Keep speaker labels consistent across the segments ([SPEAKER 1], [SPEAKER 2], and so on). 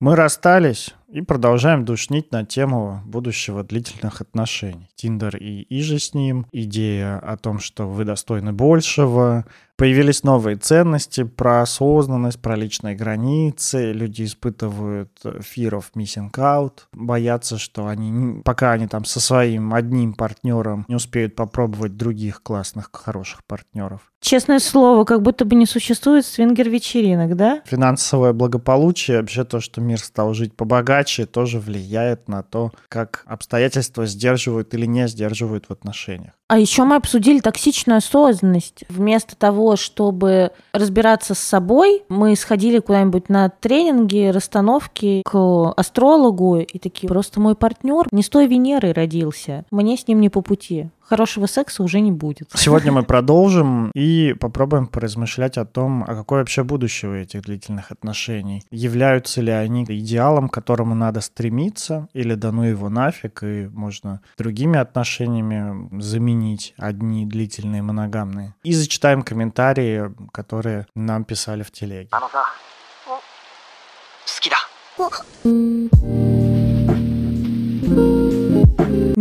[SPEAKER 1] Мы расстались и продолжаем душнить на тему будущего длительных отношений. Тиндер и иже с ним, идея о том, что вы достойны большего, появились новые ценности про осознанность, про личные границы. Люди испытывают fear of missing out, боятся, что они, пока они там со своим одним партнером не успеют попробовать других классных, хороших партнеров.
[SPEAKER 2] Честное слово, как будто бы не существует свингер-вечеринок, да?
[SPEAKER 1] Финансовое благополучие, вообще то, что мир стал жить побогаче, тоже влияет на то, как обстоятельства сдерживают или не сдерживают в отношениях.
[SPEAKER 2] А еще мы обсудили токсичную осознанность. Вместо того, чтобы разбираться с собой, мы сходили куда-нибудь на тренинги, расстановки к астрологу и такие, просто мой партнер не с той Венерой родился, мне с ним не по пути хорошего секса уже не будет.
[SPEAKER 1] Сегодня мы продолжим и попробуем поразмышлять о том, а какое вообще будущее у этих длительных отношений. Являются ли они идеалом, к которому надо стремиться, или да ну его нафиг, и можно другими отношениями заменить одни длительные моногамные. И зачитаем комментарии, которые нам писали в телеге.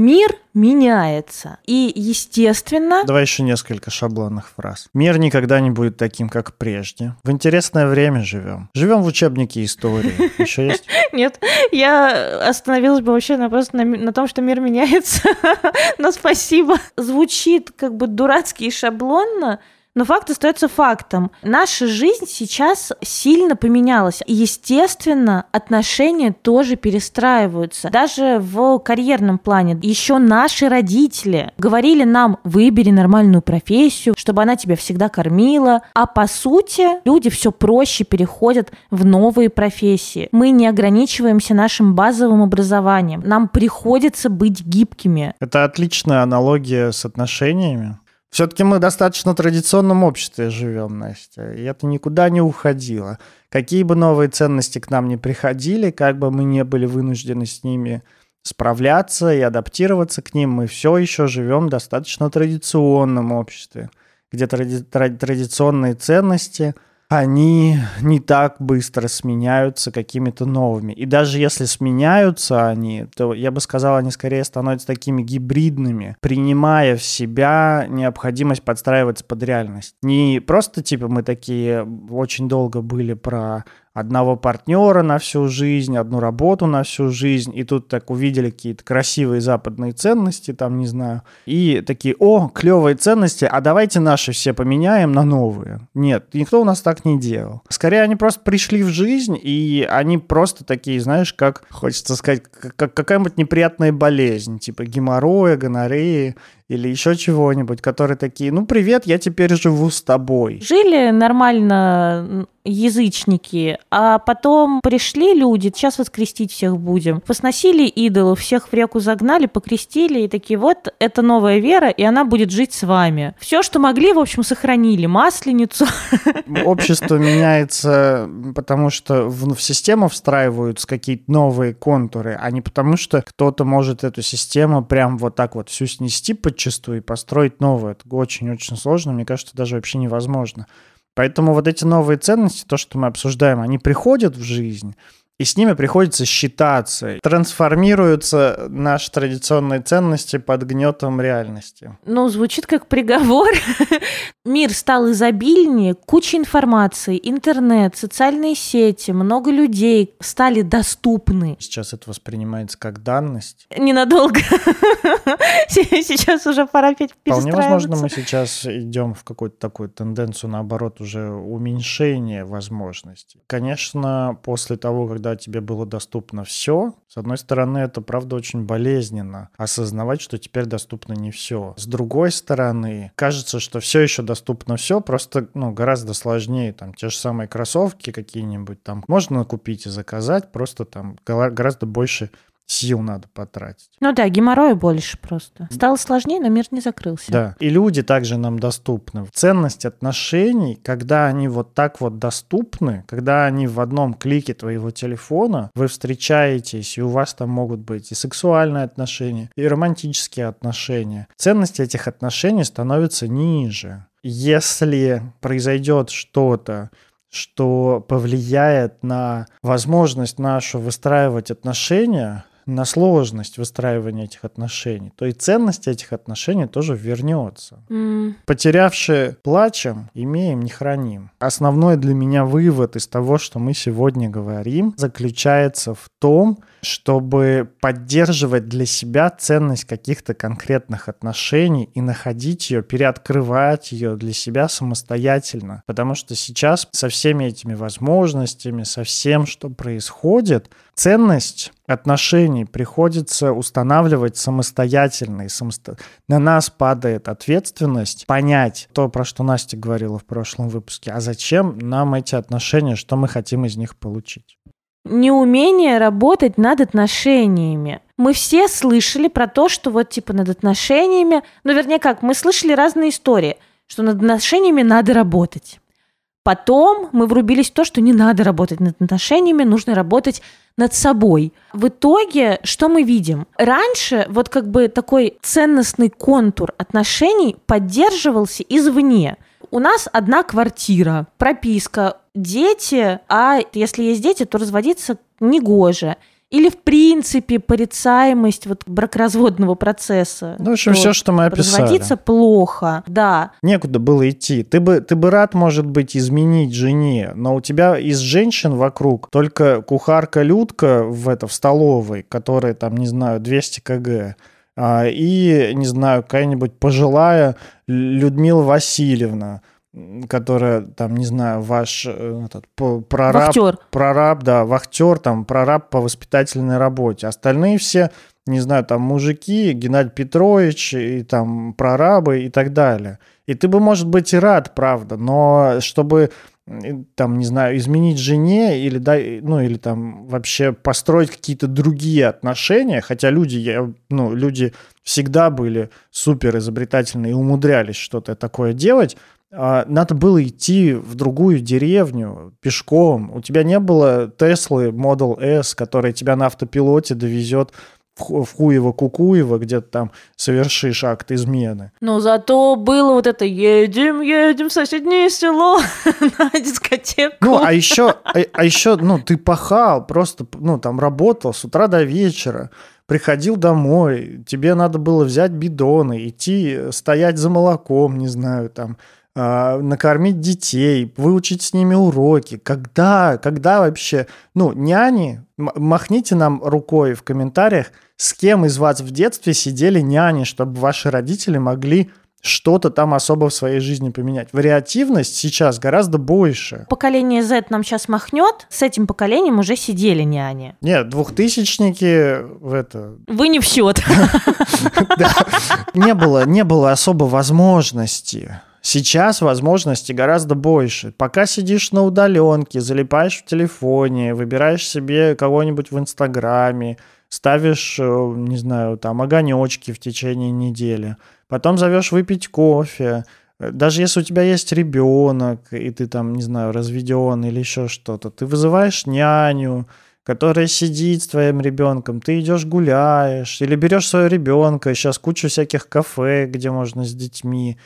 [SPEAKER 2] Мир меняется. И, естественно...
[SPEAKER 1] Давай еще несколько шаблонных фраз. Мир никогда не будет таким, как прежде. В интересное время живем. Живем в учебнике истории. Еще есть?
[SPEAKER 2] Нет, я остановилась бы вообще на, просто на, на том, что мир меняется. Но спасибо. Звучит как бы дурацки и шаблонно, но факт остается фактом. Наша жизнь сейчас сильно поменялась. И, естественно, отношения тоже перестраиваются. Даже в карьерном плане. Еще наши родители говорили нам, выбери нормальную профессию, чтобы она тебя всегда кормила. А по сути, люди все проще переходят в новые профессии. Мы не ограничиваемся нашим базовым образованием. Нам приходится быть гибкими.
[SPEAKER 1] Это отличная аналогия с отношениями. Все-таки мы достаточно традиционном обществе живем, Настя, и это никуда не уходило. Какие бы новые ценности к нам не приходили, как бы мы не были вынуждены с ними справляться и адаптироваться к ним, мы все еще живем в достаточно традиционном обществе, где тради- традиционные ценности – они не так быстро сменяются какими-то новыми. И даже если сменяются они, то я бы сказал, они скорее становятся такими гибридными, принимая в себя необходимость подстраиваться под реальность. Не просто типа мы такие очень долго были про одного партнера на всю жизнь, одну работу на всю жизнь, и тут так увидели какие-то красивые западные ценности, там, не знаю, и такие, о, клевые ценности, а давайте наши все поменяем на новые. Нет, никто у нас так не делал. Скорее, они просто пришли в жизнь, и они просто такие, знаешь, как, хочется сказать, как какая-нибудь неприятная болезнь, типа геморроя, гонореи, или еще чего-нибудь, которые такие, ну привет, я теперь живу с тобой.
[SPEAKER 2] Жили нормально язычники, а потом пришли люди, сейчас вас крестить всех будем. Посносили идолов, всех в реку загнали, покрестили и такие, вот, это новая вера, и она будет жить с вами. Все, что могли, в общем, сохранили. Масленицу.
[SPEAKER 1] Общество меняется, потому что в, в систему встраиваются какие-то новые контуры, а не потому что кто-то может эту систему прям вот так вот всю снести под подчастую и построить новое. Это очень-очень сложно, мне кажется, даже вообще невозможно. Поэтому вот эти новые ценности, то, что мы обсуждаем, они приходят в жизнь, и с ними приходится считаться. Трансформируются наши традиционные ценности под гнетом реальности.
[SPEAKER 2] Ну, звучит как приговор. Мир стал изобильнее, куча информации, интернет, социальные сети, много людей стали доступны.
[SPEAKER 1] Сейчас это воспринимается как данность.
[SPEAKER 2] Ненадолго. Сейчас уже пора петь
[SPEAKER 1] Вполне возможно, мы сейчас идем в какую-то такую тенденцию, наоборот, уже уменьшения возможностей. Конечно, после того, когда когда тебе было доступно все, с одной стороны, это правда очень болезненно осознавать, что теперь доступно не все. С другой стороны, кажется, что все еще доступно все, просто ну, гораздо сложнее. Там те же самые кроссовки какие-нибудь там можно купить и заказать, просто там гораздо больше сил надо потратить.
[SPEAKER 2] Ну да, геморроя больше просто. Стало сложнее, но мир не закрылся.
[SPEAKER 1] Да. И люди также нам доступны. Ценность отношений, когда они вот так вот доступны, когда они в одном клике твоего телефона, вы встречаетесь, и у вас там могут быть и сексуальные отношения, и романтические отношения. Ценность этих отношений становится ниже. Если произойдет что-то, что повлияет на возможность нашу выстраивать отношения, на сложность выстраивания этих отношений, то и ценность этих отношений тоже вернется. Mm. Потерявшие плачем, имеем, не храним. Основной для меня вывод из того, что мы сегодня говорим, заключается в том, чтобы поддерживать для себя ценность каких-то конкретных отношений и находить ее, переоткрывать ее для себя самостоятельно. Потому что сейчас со всеми этими возможностями, со всем, что происходит, ценность отношений приходится устанавливать самостоятельно. И самосто... На нас падает ответственность понять то, про что Настя говорила в прошлом выпуске, а зачем нам эти отношения, что мы хотим из них получить
[SPEAKER 2] неумение работать над отношениями. Мы все слышали про то, что вот типа над отношениями, ну вернее как, мы слышали разные истории, что над отношениями надо работать. Потом мы врубились в то, что не надо работать над отношениями, нужно работать над собой. В итоге, что мы видим? Раньше вот как бы такой ценностный контур отношений поддерживался извне – у нас одна квартира, прописка, дети, а если есть дети, то разводиться негоже или в принципе порицаемость вот бракоразводного процесса.
[SPEAKER 1] Ну, в общем, все, что мы описали.
[SPEAKER 2] Разводиться плохо, да.
[SPEAKER 1] Некуда было идти. Ты бы, ты бы рад, может быть, изменить жене, но у тебя из женщин вокруг только кухарка-людка в, это, в столовой, которая там, не знаю, 200 кг, а, и, не знаю, какая-нибудь пожилая Людмила Васильевна, которая, там, не знаю, ваш э, этот, прораб, вахтер. прораб, да, вахтер, там, прораб по воспитательной работе. Остальные все, не знаю, там, мужики, Геннадий Петрович, и там, прорабы и так далее. И ты бы, может быть, и рад, правда, но чтобы там, не знаю, изменить жене или, да, ну, или там вообще построить какие-то другие отношения, хотя люди, я, ну, люди всегда были супер изобретательны и умудрялись что-то такое делать, надо было идти в другую деревню пешком. У тебя не было Теслы Model S, которая тебя на автопилоте довезет в Хуево-Кукуево, где ты там совершишь акт измены.
[SPEAKER 2] Но зато было вот это «едем, едем в соседнее село на дискотеку».
[SPEAKER 1] Ну, а еще, а, а еще, ну, ты пахал, просто, ну, там работал с утра до вечера, приходил домой, тебе надо было взять бидоны, идти стоять за молоком, не знаю, там, а, накормить детей, выучить с ними уроки. Когда, когда вообще, ну, няни, махните нам рукой в комментариях, с кем из вас в детстве сидели няни, чтобы ваши родители могли что-то там особо в своей жизни поменять. Вариативность сейчас гораздо больше.
[SPEAKER 2] Поколение Z нам сейчас махнет, с этим поколением уже сидели няни.
[SPEAKER 1] Нет, двухтысячники в это...
[SPEAKER 2] Вы не в счет.
[SPEAKER 1] Не было, не было особо возможности Сейчас возможностей гораздо больше. Пока сидишь на удаленке, залипаешь в телефоне, выбираешь себе кого-нибудь в Инстаграме, ставишь, э, не знаю, там огонечки в течение недели, потом зовешь выпить кофе, даже если у тебя есть ребенок, и ты там, не знаю, разведен или еще что-то, ты вызываешь няню, которая сидит с твоим ребенком, ты идешь гуляешь, или берешь своего ребенка, сейчас куча всяких кафе, где можно с детьми,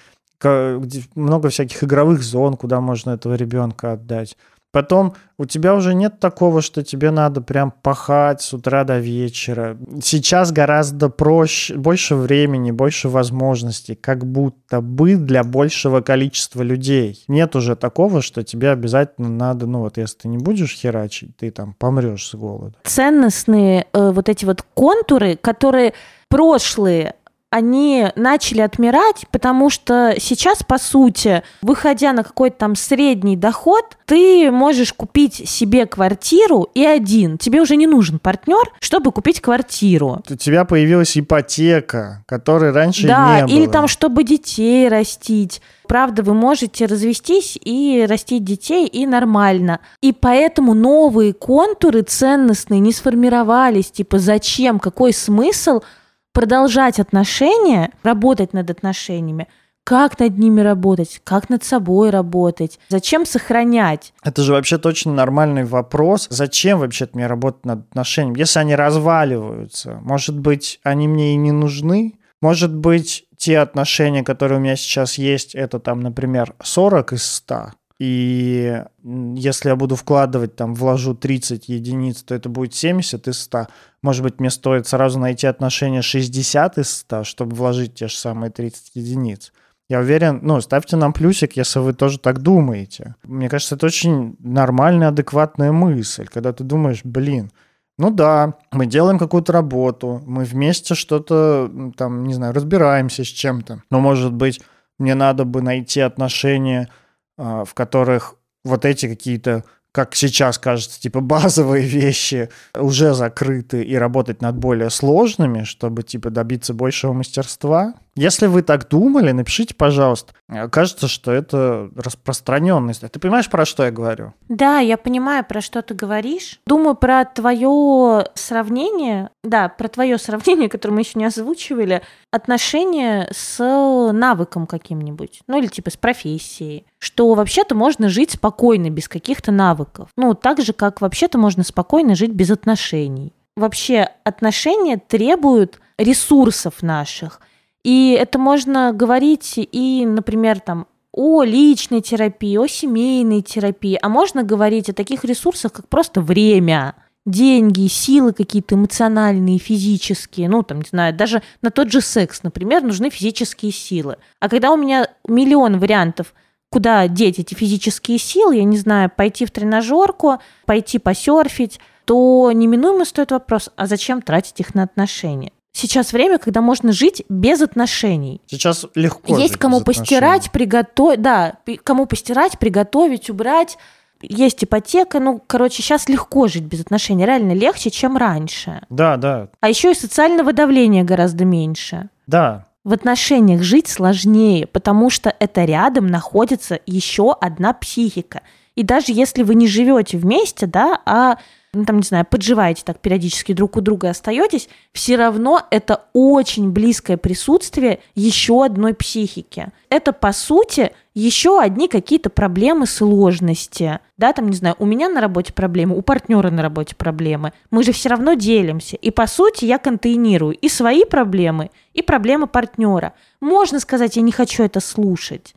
[SPEAKER 1] много всяких игровых зон, куда можно этого ребенка отдать. Потом у тебя уже нет такого, что тебе надо прям пахать с утра до вечера. Сейчас гораздо проще, больше времени, больше возможностей, как будто бы для большего количества людей. Нет уже такого, что тебе обязательно надо, ну вот если ты не будешь херачить, ты там помрешь с голода.
[SPEAKER 2] Ценностные э, вот эти вот контуры, которые прошлые они начали отмирать, потому что сейчас, по сути, выходя на какой-то там средний доход, ты можешь купить себе квартиру и один. Тебе уже не нужен партнер, чтобы купить квартиру.
[SPEAKER 1] У тебя появилась ипотека, которой раньше
[SPEAKER 2] да,
[SPEAKER 1] не было.
[SPEAKER 2] Да, или там, чтобы детей растить. Правда, вы можете развестись и растить детей, и нормально. И поэтому новые контуры ценностные не сформировались. Типа, зачем, какой смысл – продолжать отношения, работать над отношениями, как над ними работать, как над собой работать, зачем сохранять.
[SPEAKER 1] Это же вообще точно нормальный вопрос. Зачем вообще мне работать над отношениями? Если они разваливаются, может быть, они мне и не нужны? Может быть, те отношения, которые у меня сейчас есть, это там, например, 40 из 100, И если я буду вкладывать, там, вложу 30 единиц, то это будет 70 из 100. Может быть, мне стоит сразу найти отношение 60 из 100, чтобы вложить те же самые 30 единиц. Я уверен, ну, ставьте нам плюсик, если вы тоже так думаете. Мне кажется, это очень нормальная, адекватная мысль, когда ты думаешь, блин, ну да, мы делаем какую-то работу, мы вместе что-то, там, не знаю, разбираемся с чем-то. Но, может быть, мне надо бы найти отношения, в которых вот эти какие-то как сейчас кажется, типа базовые вещи уже закрыты и работать над более сложными, чтобы типа добиться большего мастерства. Если вы так думали, напишите, пожалуйста. Кажется, что это распространенность. Ты понимаешь, про что я говорю?
[SPEAKER 2] Да, я понимаю, про что ты говоришь. Думаю про твое сравнение, да, про твое сравнение, которое мы еще не озвучивали, отношение с навыком каким-нибудь, ну или типа с профессией, что вообще-то можно жить спокойно без каких-то навыков. Ну, так же, как вообще-то можно спокойно жить без отношений. Вообще отношения требуют ресурсов наших – и это можно говорить и, например, там, о личной терапии, о семейной терапии, а можно говорить о таких ресурсах, как просто время, деньги, силы какие-то эмоциональные, физические, ну, там, не знаю, даже на тот же секс, например, нужны физические силы. А когда у меня миллион вариантов, куда деть эти физические силы, я не знаю, пойти в тренажерку, пойти посерфить, то неминуемо стоит вопрос, а зачем тратить их на отношения? сейчас время, когда можно жить без отношений.
[SPEAKER 1] Сейчас легко.
[SPEAKER 2] Есть кому постирать, приготовить, да, кому постирать, приготовить, убрать. Есть ипотека, ну, короче, сейчас легко жить без отношений, реально легче, чем раньше.
[SPEAKER 1] Да, да.
[SPEAKER 2] А еще и социального давления гораздо меньше.
[SPEAKER 1] Да.
[SPEAKER 2] В отношениях жить сложнее, потому что это рядом находится еще одна психика. И даже если вы не живете вместе, да, а ну, там, не знаю, подживаете так периодически друг у друга остаетесь, все равно это очень близкое присутствие еще одной психики. Это, по сути, еще одни какие-то проблемы, сложности. Да, там, не знаю, у меня на работе проблемы, у партнера на работе проблемы. Мы же все равно делимся. И, по сути, я контейнирую и свои проблемы, и проблемы партнера. Можно сказать, я не хочу это слушать.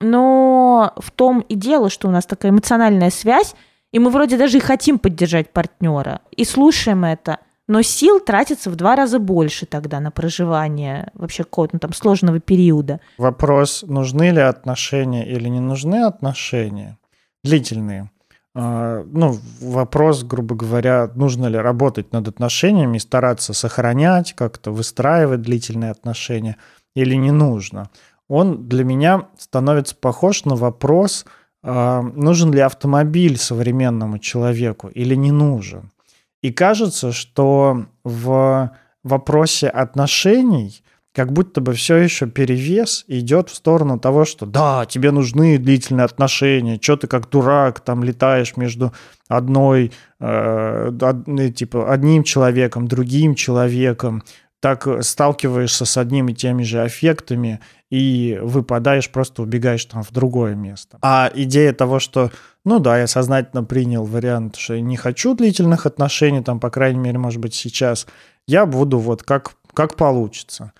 [SPEAKER 2] Но в том и дело, что у нас такая эмоциональная связь, и мы вроде даже и хотим поддержать партнера, и слушаем это, но сил тратится в два раза больше тогда на проживание вообще какого-то там сложного периода.
[SPEAKER 1] Вопрос, нужны ли отношения или не нужны отношения, длительные. А, ну, вопрос, грубо говоря, нужно ли работать над отношениями стараться сохранять, как-то выстраивать длительные отношения или не нужно. Он для меня становится похож на вопрос – нужен ли автомобиль современному человеку или не нужен. И кажется, что в вопросе отношений как будто бы все еще перевес идет в сторону того, что да, тебе нужны длительные отношения, что ты как дурак там летаешь между одной, э, од, типа одним человеком, другим человеком, так сталкиваешься с одними и теми же аффектами и выпадаешь, просто убегаешь там в другое место. А идея того, что, ну да, я сознательно принял вариант, что я не хочу длительных отношений, там, по крайней мере, может быть, сейчас, я буду вот как, как получится.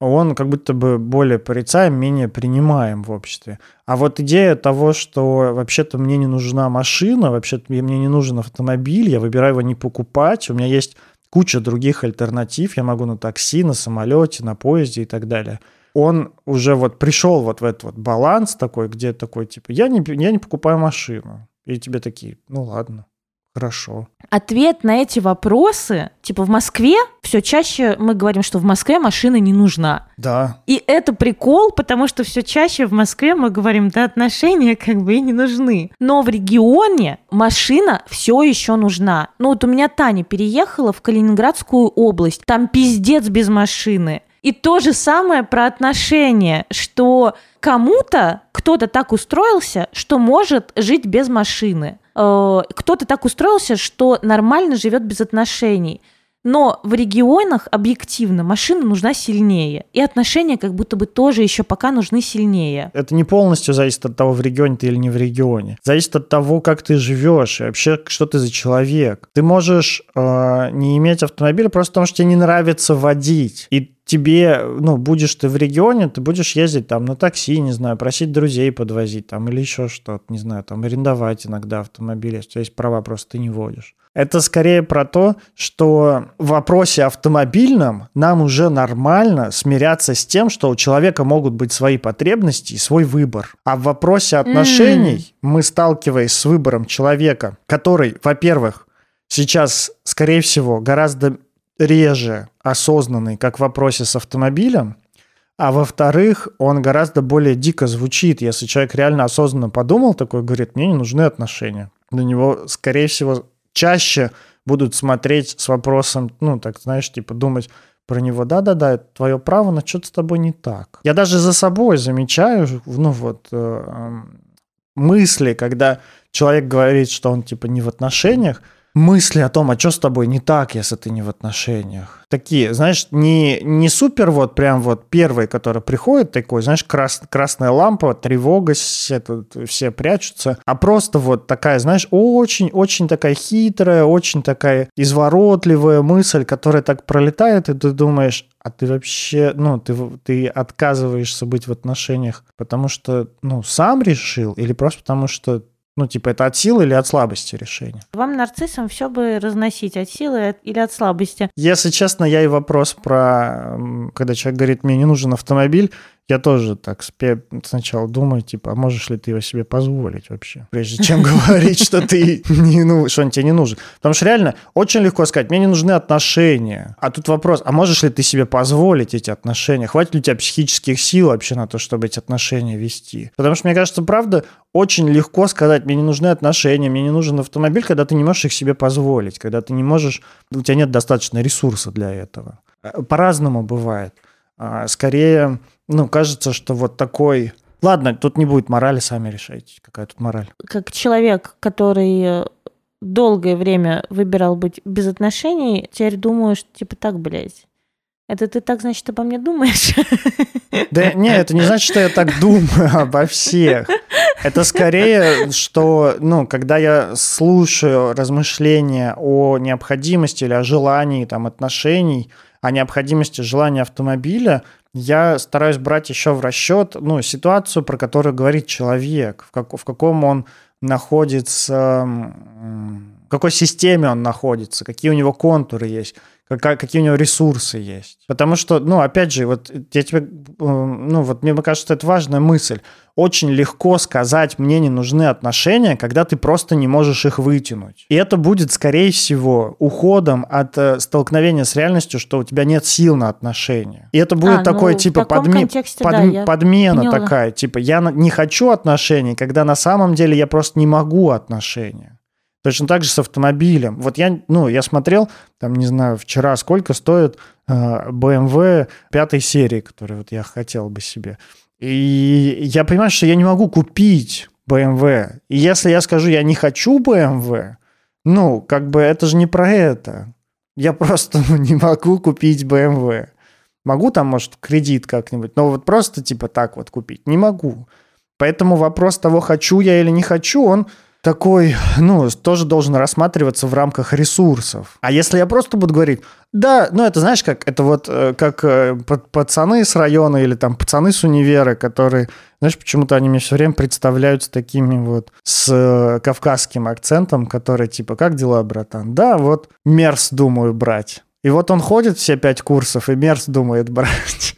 [SPEAKER 1] Он как будто бы более порицаем, менее принимаем в обществе. А вот идея того, что вообще-то мне не нужна машина, вообще-то мне не нужен автомобиль, я выбираю его не покупать, у меня есть куча других альтернатив, я могу на такси, на самолете, на поезде и так далее – он уже вот пришел вот в этот вот баланс такой, где такой, типа, я не, я не покупаю машину. И тебе такие, ну ладно, хорошо.
[SPEAKER 2] Ответ на эти вопросы, типа в Москве, все чаще мы говорим, что в Москве машина не нужна.
[SPEAKER 1] Да.
[SPEAKER 2] И это прикол, потому что все чаще в Москве мы говорим, да, отношения как бы и не нужны. Но в регионе машина все еще нужна. Ну вот у меня Таня переехала в Калининградскую область, там пиздец без машины. И то же самое про отношения, что кому-то кто-то так устроился, что может жить без машины. Э, кто-то так устроился, что нормально живет без отношений. Но в регионах объективно машина нужна сильнее. И отношения как будто бы тоже еще пока нужны сильнее.
[SPEAKER 1] Это не полностью зависит от того, в регионе ты или не в регионе. Зависит от того, как ты живешь и вообще, что ты за человек. Ты можешь э, не иметь автомобиля просто потому, что тебе не нравится водить. И тебе, ну, будешь ты в регионе, ты будешь ездить там на такси, не знаю, просить друзей подвозить там или еще что-то, не знаю, там арендовать иногда автомобили, если у тебя есть права, просто ты не водишь. Это скорее про то, что в вопросе автомобильном нам уже нормально смиряться с тем, что у человека могут быть свои потребности и свой выбор. А в вопросе отношений mm. мы, сталкиваясь с выбором человека, который, во-первых, сейчас, скорее всего, гораздо реже осознанный, как в вопросе с автомобилем, а во-вторых, он гораздо более дико звучит, если человек реально осознанно подумал такой, говорит, мне не нужны отношения. На него, скорее всего, чаще будут смотреть с вопросом, ну, так, знаешь, типа думать про него, да-да-да, твое право, но что-то с тобой не так. Я даже за собой замечаю, ну, вот, э, мысли, когда человек говорит, что он, типа, не в отношениях, мысли о том, а что с тобой не так, если ты не в отношениях. Такие, знаешь, не, не супер вот прям вот первый, который приходит такой, знаешь, крас, красная лампа, тревога, все, тут, все прячутся, а просто вот такая, знаешь, очень-очень такая хитрая, очень такая изворотливая мысль, которая так пролетает, и ты думаешь, а ты вообще, ну, ты, ты отказываешься быть в отношениях, потому что, ну, сам решил, или просто потому что ну, типа, это от силы или от слабости решение?
[SPEAKER 2] Вам, нарциссам, все бы разносить от силы или от слабости.
[SPEAKER 1] Если честно, я и вопрос про, когда человек говорит, мне не нужен автомобиль, я тоже так сначала думаю, типа, а можешь ли ты его себе позволить вообще? Прежде чем говорить, что ты не, ну, что он тебе не нужен. Потому что реально очень легко сказать, мне не нужны отношения. А тут вопрос, а можешь ли ты себе позволить эти отношения? Хватит ли у тебя психических сил вообще на то, чтобы эти отношения вести? Потому что, мне кажется, правда, очень легко сказать, мне не нужны отношения, мне не нужен автомобиль, когда ты не можешь их себе позволить, когда ты не можешь, у тебя нет достаточно ресурса для этого. По-разному бывает. А, скорее, ну, кажется, что вот такой... Ладно, тут не будет морали, сами решайте, какая тут мораль.
[SPEAKER 2] Как человек, который э, долгое время выбирал быть без отношений, теперь думаю, что типа так, блядь. Это ты так, значит, обо мне думаешь?
[SPEAKER 1] Да не, это не значит, что я так думаю обо всех. Это скорее, что, ну, когда я слушаю размышления о необходимости или о желании там отношений, о необходимости желания автомобиля, я стараюсь брать еще в расчет ну, ситуацию, про которую говорит человек, в, как, в каком он находится, в какой системе он находится, какие у него контуры есть, какая, какие у него ресурсы есть. Потому что, ну, опять же, вот я тебе, ну, вот мне кажется, это важная мысль. Очень легко сказать, мне не нужны отношения, когда ты просто не можешь их вытянуть. И это будет, скорее всего, уходом от э, столкновения с реальностью, что у тебя нет сил на отношения. И это будет а, такое, ну, типа, подме... под... да, подмена поняла. такая, типа, я не хочу отношений, когда на самом деле я просто не могу отношения. Точно так же с автомобилем. Вот я, ну, я смотрел, там, не знаю, вчера, сколько стоит э, BMW пятой серии, который вот я хотел бы себе. И я понимаю, что я не могу купить BMW. И если я скажу, я не хочу BMW, ну, как бы это же не про это. Я просто ну, не могу купить BMW. Могу там, может, кредит как-нибудь, но вот просто типа так вот купить не могу. Поэтому вопрос того, хочу я или не хочу, он такой, ну, тоже должен рассматриваться в рамках ресурсов. А если я просто буду говорить, да, ну, это знаешь, как это вот э, как э, пацаны с района или там пацаны с универа, которые, знаешь, почему-то они мне все время представляются такими вот с э, кавказским акцентом, которые типа, как дела, братан? Да, вот мерс думаю брать. И вот он ходит все пять курсов, и мерс думает брать.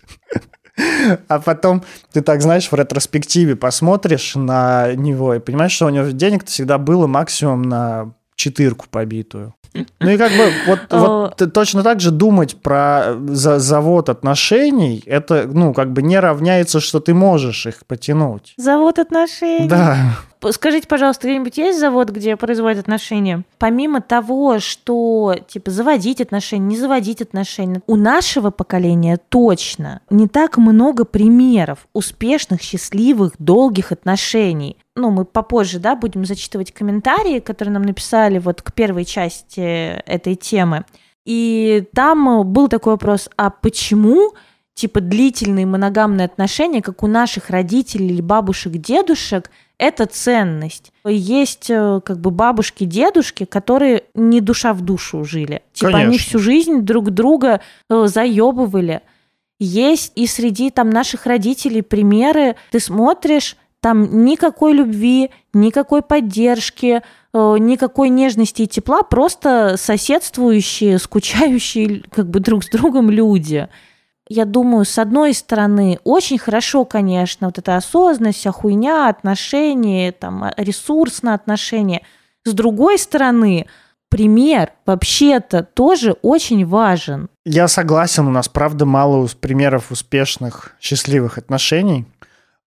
[SPEAKER 1] А потом ты так, знаешь, в ретроспективе посмотришь на него и понимаешь, что у него денег всегда было максимум на четырку побитую. Ну и как бы вот, вот точно так же думать про за, завод отношений, это, ну, как бы не равняется, что ты можешь их потянуть.
[SPEAKER 2] Завод отношений?
[SPEAKER 1] Да.
[SPEAKER 2] Скажите, пожалуйста, где-нибудь есть завод, где производят отношения? Помимо того, что, типа, заводить отношения, не заводить отношения, у нашего поколения точно не так много примеров успешных, счастливых, долгих отношений. Ну, мы попозже, да, будем зачитывать комментарии, которые нам написали вот к первой части этой темы. И там был такой вопрос, а почему типа длительные моногамные отношения, как у наших родителей или бабушек, дедушек, это ценность. Есть э, как бы бабушки, дедушки, которые не душа в душу жили. Типа Конечно. они всю жизнь друг друга э, заебывали. Есть и среди там наших родителей примеры. Ты смотришь, там никакой любви, никакой поддержки, э, никакой нежности и тепла, просто соседствующие, скучающие как бы друг с другом люди. Я думаю, с одной стороны, очень хорошо, конечно, вот эта осознанность, вся хуйня, отношения, там, ресурсное отношение. С другой стороны, пример вообще-то тоже очень важен.
[SPEAKER 1] Я согласен, у нас правда мало примеров успешных, счастливых отношений.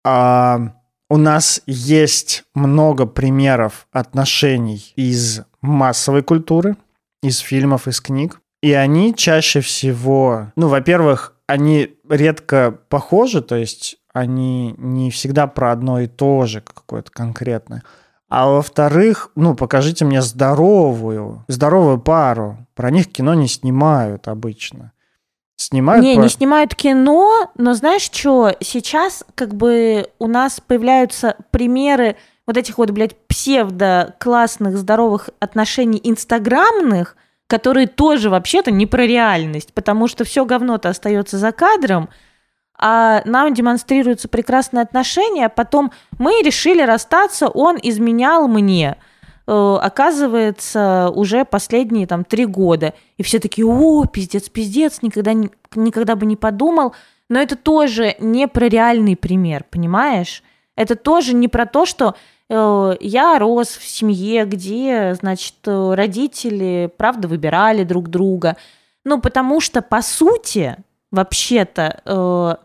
[SPEAKER 1] А у нас есть много примеров отношений из массовой культуры, из фильмов, из книг. И они чаще всего, ну, во-первых, они редко похожи, то есть они не всегда про одно и то же какое-то конкретное. А во-вторых, ну, покажите мне здоровую, здоровую пару. Про них кино не снимают обычно. Снимают
[SPEAKER 2] не,
[SPEAKER 1] про...
[SPEAKER 2] не снимают кино, но знаешь что, сейчас как бы у нас появляются примеры вот этих вот, блядь, псевдо-классных здоровых отношений инстаграмных, которые тоже вообще-то не про реальность, потому что все говно-то остается за кадром, а нам демонстрируются прекрасные отношения, а потом мы решили расстаться, он изменял мне. Э, оказывается, уже последние там три года. И все такие, о, пиздец, пиздец, никогда, никогда бы не подумал. Но это тоже не про реальный пример, понимаешь? Это тоже не про то, что э, я рос в семье, где, значит, родители, правда, выбирали друг друга. Ну, потому что, по сути, вообще-то, э,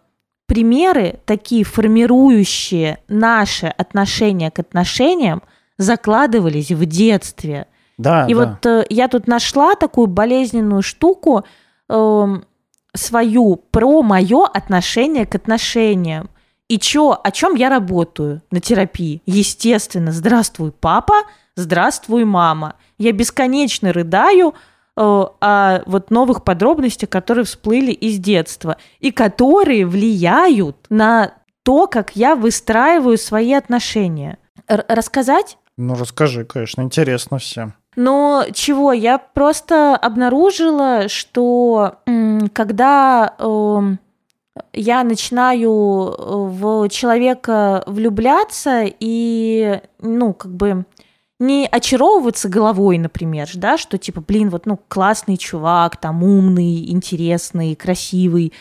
[SPEAKER 2] примеры такие формирующие наше отношение к отношениям, закладывались в детстве.
[SPEAKER 1] Да,
[SPEAKER 2] и
[SPEAKER 1] да.
[SPEAKER 2] вот э, я тут нашла такую болезненную штуку э, свою про мое отношение к отношениям. И чё, о чем я работаю на терапии? Естественно, здравствуй, папа, здравствуй, мама. Я бесконечно рыдаю э, о вот новых подробностях, которые всплыли из детства и которые влияют на то, как я выстраиваю свои отношения. Р- рассказать?
[SPEAKER 1] Ну, расскажи, конечно, интересно всем.
[SPEAKER 2] Но чего? Я просто обнаружила, что когда э, я начинаю э, в человека влюбляться и, ну, как бы не очаровываться головой, например, да, что типа, блин, вот, ну, классный чувак, там, умный, интересный, красивый,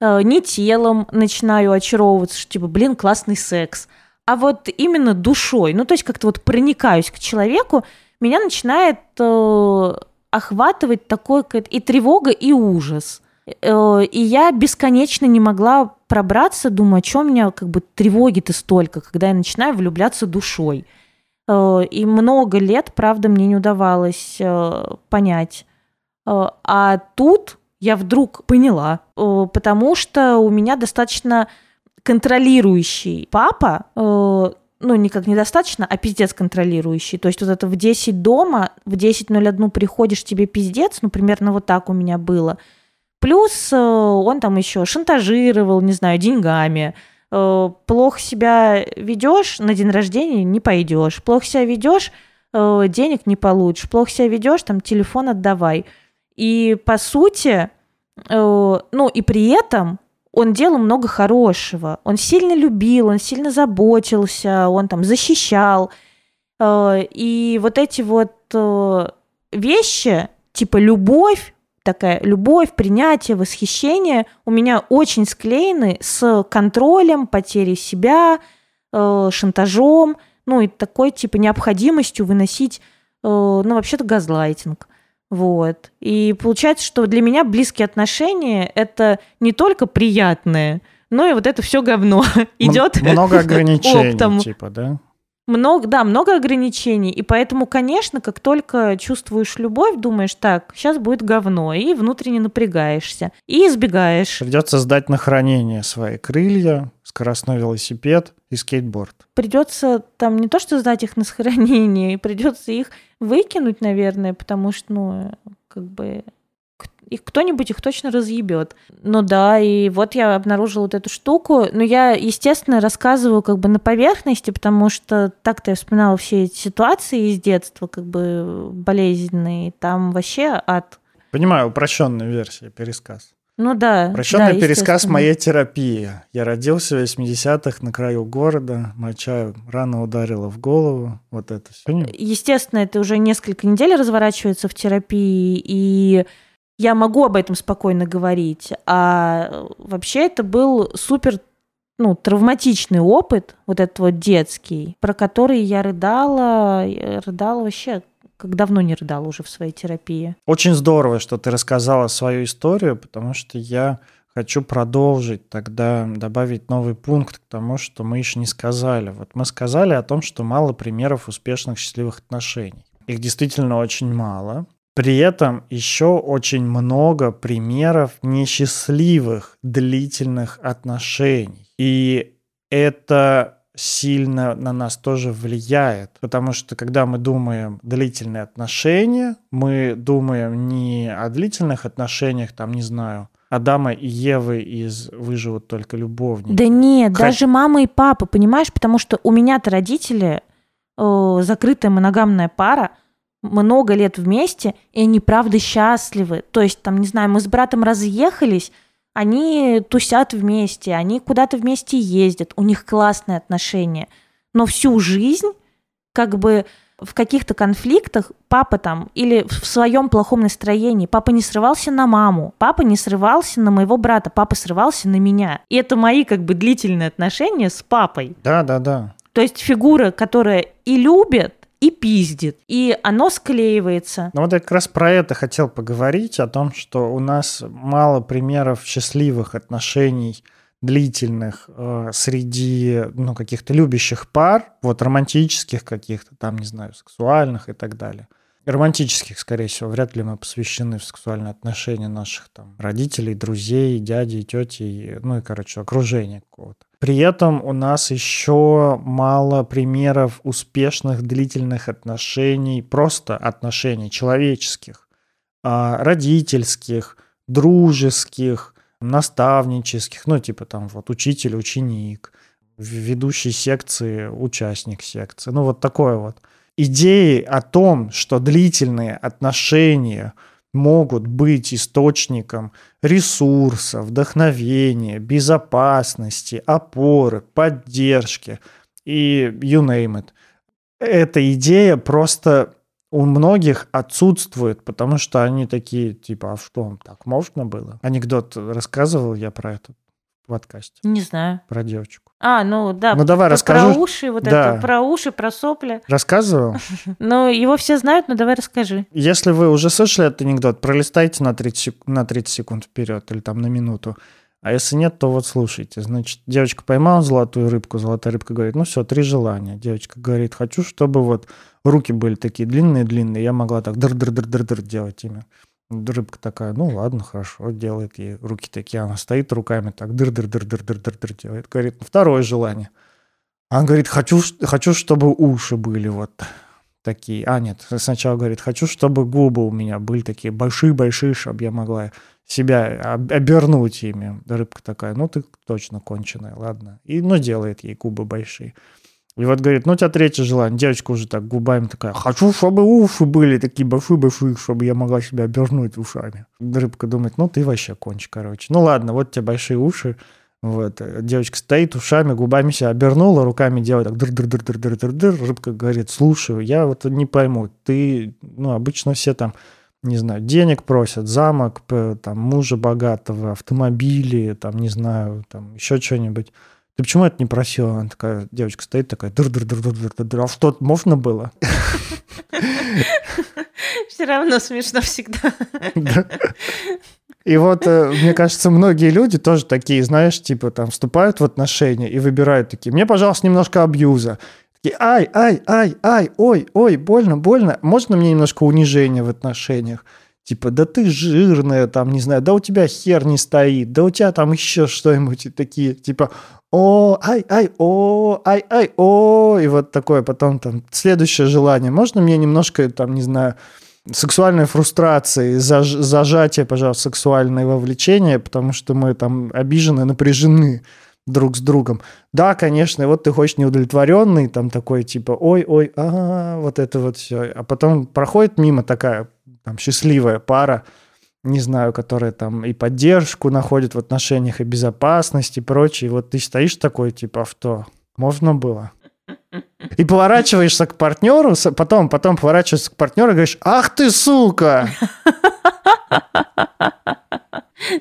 [SPEAKER 2] э, не телом начинаю очаровываться, что типа, блин, классный секс, а вот именно душой, ну то есть как-то вот проникаюсь к человеку, меня начинает э, охватывать такой и тревога, и ужас. Э, и я бесконечно не могла пробраться, думаю, о чем меня как бы тревоги-то столько, когда я начинаю влюбляться душой. Э, и много лет, правда, мне не удавалось э, понять. Э, а тут я вдруг поняла, э, потому что у меня достаточно контролирующий папа, э, ну, никак недостаточно, а пиздец контролирующий. То есть вот это в 10 дома, в 10.01 приходишь, тебе пиздец, ну, примерно вот так у меня было. Плюс э, он там еще шантажировал, не знаю, деньгами. Э, плохо себя ведешь, на день рождения не пойдешь. Плохо себя ведешь, э, денег не получишь. Плохо себя ведешь, там телефон отдавай. И по сути, ну и при этом он делал много хорошего. Он сильно любил, он сильно заботился, он там защищал. Э, и вот эти вот э, вещи, типа любовь, такая любовь, принятие, восхищение у меня очень склеены с контролем, потерей себя, э, шантажом, ну и такой типа необходимостью выносить, ну вообще-то газлайтинг. Вот. И получается, что для меня близкие отношения это не только приятное, но и вот это все говно идет.
[SPEAKER 1] Много ограничений, типа, да?
[SPEAKER 2] Много, да, много ограничений. И поэтому, конечно, как только чувствуешь любовь, думаешь, так, сейчас будет говно, и внутренне напрягаешься, и избегаешь.
[SPEAKER 1] Придется сдать на хранение свои крылья, скоростной велосипед и скейтборд.
[SPEAKER 2] Придется там не то, что сдать их на сохранение, придется их выкинуть, наверное, потому что, ну, как бы их кто-нибудь их точно разъебет. Ну да, и вот я обнаружила вот эту штуку. Но я, естественно, рассказываю как бы на поверхности, потому что так-то я вспоминала все эти ситуации из детства, как бы болезненные. Там вообще ад.
[SPEAKER 1] Понимаю, упрощенная версия, пересказ.
[SPEAKER 2] Ну да.
[SPEAKER 1] Упрощенный
[SPEAKER 2] да,
[SPEAKER 1] пересказ моей терапии. Я родился в 80-х на краю города, моча рано ударила в голову. Вот это все.
[SPEAKER 2] Естественно, это уже несколько недель разворачивается в терапии, и я могу об этом спокойно говорить. А вообще это был супер ну, травматичный опыт, вот этот вот детский, про который я рыдала, я рыдала вообще, как давно не рыдала уже в своей терапии.
[SPEAKER 1] Очень здорово, что ты рассказала свою историю, потому что я хочу продолжить тогда, добавить новый пункт к тому, что мы еще не сказали. Вот мы сказали о том, что мало примеров успешных счастливых отношений. Их действительно очень мало. При этом еще очень много примеров несчастливых длительных отношений. И это сильно на нас тоже влияет, потому что когда мы думаем длительные отношения, мы думаем не о длительных отношениях, там, не знаю, Адама и Евы из «Выживут только любовники».
[SPEAKER 2] Да нет,
[SPEAKER 1] Хоть-
[SPEAKER 2] даже мама и папа, понимаешь, потому что у меня-то родители, э, закрытая моногамная пара, много лет вместе, и они правда счастливы. То есть, там, не знаю, мы с братом разъехались, они тусят вместе, они куда-то вместе ездят, у них классные отношения. Но всю жизнь, как бы в каких-то конфликтах папа там или в своем плохом настроении, папа не срывался на маму, папа не срывался на моего брата, папа срывался на меня. И это мои как бы длительные отношения с папой.
[SPEAKER 1] Да, да, да.
[SPEAKER 2] То есть фигура, которая и любит, и пиздит, и оно склеивается.
[SPEAKER 1] Ну вот я как раз про это хотел поговорить, о том, что у нас мало примеров счастливых отношений длительных э, среди ну, каких-то любящих пар, вот романтических каких-то, там, не знаю, сексуальных и так далее. Романтических, скорее всего, вряд ли мы посвящены в сексуальные отношения наших там родителей, друзей, дядей, тетей, ну и, короче, окружения какого-то. При этом у нас еще мало примеров успешных длительных отношений, просто отношений человеческих, а, родительских, дружеских, наставнических, ну типа там вот учитель, ученик, в- ведущий секции, участник секции, ну вот такое вот. Идеи о том, что длительные отношения могут быть источником ресурса, вдохновения, безопасности, опоры, поддержки и you name it. Эта идея просто у многих отсутствует, потому что они такие, типа, а что, так можно было? Анекдот рассказывал я про это подкасте,
[SPEAKER 2] Не знаю.
[SPEAKER 1] про девочку.
[SPEAKER 2] А, ну да.
[SPEAKER 1] Ну, давай
[SPEAKER 2] про,
[SPEAKER 1] расскажу.
[SPEAKER 2] Про уши, вот
[SPEAKER 1] Да.
[SPEAKER 2] это, про уши, про сопли.
[SPEAKER 1] Рассказывал?
[SPEAKER 2] Ну, его все знают, но давай расскажи.
[SPEAKER 1] Если вы уже слышали этот анекдот, пролистайте на 30, сек- на 30 секунд вперед или там на минуту. А если нет, то вот слушайте. Значит, девочка поймала золотую рыбку, золотая рыбка говорит, ну все, три желания. Девочка говорит, хочу, чтобы вот руки были такие длинные-длинные, я могла так дыр-дыр-дыр-дыр делать ими. Рыбка такая, ну ладно, хорошо, делает ей руки такие. Она стоит руками так дыр-дыр-дыр-дыр-дыр-дыр делает. Говорит, «Ну, второе желание. Она говорит, хочу, хочу, чтобы уши были вот такие. А, нет, сначала говорит, хочу, чтобы губы у меня были такие большие-большие, чтобы я могла себя об- обернуть ими. Рыбка такая, ну ты точно конченая, ладно. И, ну, делает ей губы большие. И вот говорит, ну, у тебя третье желание. Девочка уже так губами такая, хочу, чтобы уши были такие большие-большие, чтобы я могла себя обернуть ушами. Рыбка думает, ну, ты вообще конч, короче. Ну, ладно, вот у тебя большие уши. Вот. Девочка стоит, ушами, губами себя обернула, руками делает так дыр-дыр-дыр-дыр-дыр-дыр. Рыбка говорит, слушай, я вот не пойму, ты, ну, обычно все там, не знаю, денег просят, замок, там, мужа богатого, автомобили, там, не знаю, там, еще что-нибудь. Ты почему это не просила? Она такая, девочка стоит такая, дыр-дыр-дыр-дыр-дыр-дыр. А что, можно было?
[SPEAKER 2] Все равно смешно всегда.
[SPEAKER 1] Да. И вот, э, мне кажется, многие люди тоже такие, знаешь, типа там вступают в отношения и выбирают такие, мне, пожалуйста, немножко абьюза. Такие, ай, ай, ай, ай, ой, ой, больно, больно. Можно мне немножко унижения в отношениях? Типа, да ты жирная, там, не знаю, да у тебя хер не стоит, да у тебя там еще что-нибудь такие, типа, о, ай, ай, о, ай, ай, о, и вот такое потом там следующее желание. Можно мне немножко, там, не знаю, сексуальной фрустрации, заж- зажатие, пожалуйста, сексуальное вовлечение, потому что мы там обижены, напряжены друг с другом. Да, конечно, вот ты хочешь неудовлетворенный, там такой типа, ой, ой, а, вот это вот все. А потом проходит мимо такая там счастливая пара, не знаю, которые там и поддержку находят в отношениях, и безопасность, и прочее. И вот ты стоишь такой, типа, авто. Можно было. И поворачиваешься к партнеру, потом, потом поворачиваешься к партнеру и говоришь, ах ты, сука!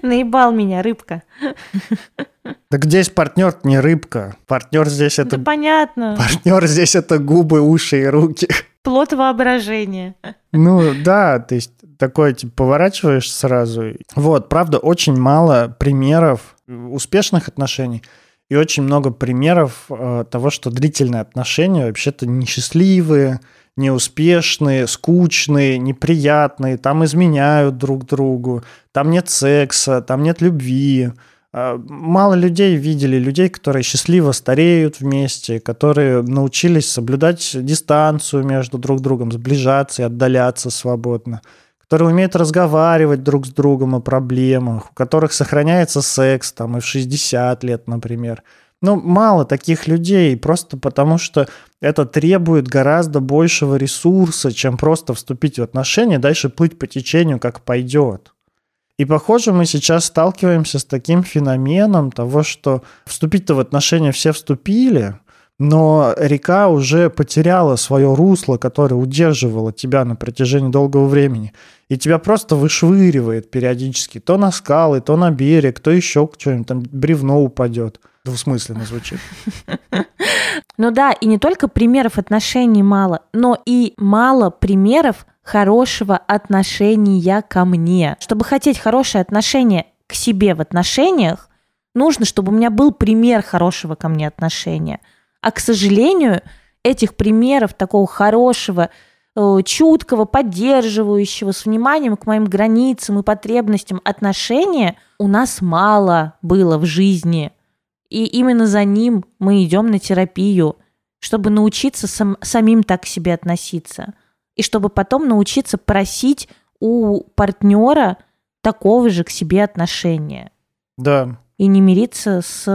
[SPEAKER 2] Наебал меня, рыбка.
[SPEAKER 1] Так здесь партнер не рыбка. Партнер здесь это...
[SPEAKER 2] Да понятно.
[SPEAKER 1] Партнер здесь это губы, уши и руки.
[SPEAKER 2] Плод воображения.
[SPEAKER 1] Ну да, то есть такое, типа, поворачиваешь сразу. Вот, правда, очень мало примеров успешных отношений и очень много примеров э, того, что длительные отношения вообще-то несчастливые, неуспешные, скучные, неприятные, там изменяют друг другу, там нет секса, там нет любви. А, мало людей видели, людей, которые счастливо стареют вместе, которые научились соблюдать дистанцию между друг другом, сближаться и отдаляться свободно, которые умеют разговаривать друг с другом о проблемах, у которых сохраняется секс там и в 60 лет, например – ну, мало таких людей, просто потому что это требует гораздо большего ресурса, чем просто вступить в отношения, дальше плыть по течению, как пойдет. И, похоже, мы сейчас сталкиваемся с таким феноменом того, что вступить-то в отношения все вступили, но река уже потеряла свое русло, которое удерживало тебя на протяжении долгого времени. И тебя просто вышвыривает периодически то на скалы, то на берег, то еще что-нибудь, там бревно упадет двусмысленно звучит.
[SPEAKER 2] Ну да, и не только примеров отношений мало, но и мало примеров хорошего отношения ко мне. Чтобы хотеть хорошее отношение к себе в отношениях, нужно, чтобы у меня был пример хорошего ко мне отношения. А, к сожалению, этих примеров такого хорошего, э, чуткого, поддерживающего, с вниманием к моим границам и потребностям отношения у нас мало было в жизни. И именно за ним мы идем на терапию, чтобы научиться сам, самим так к себе относиться. И чтобы потом научиться просить у партнера такого же к себе отношения.
[SPEAKER 1] Да.
[SPEAKER 2] И не мириться с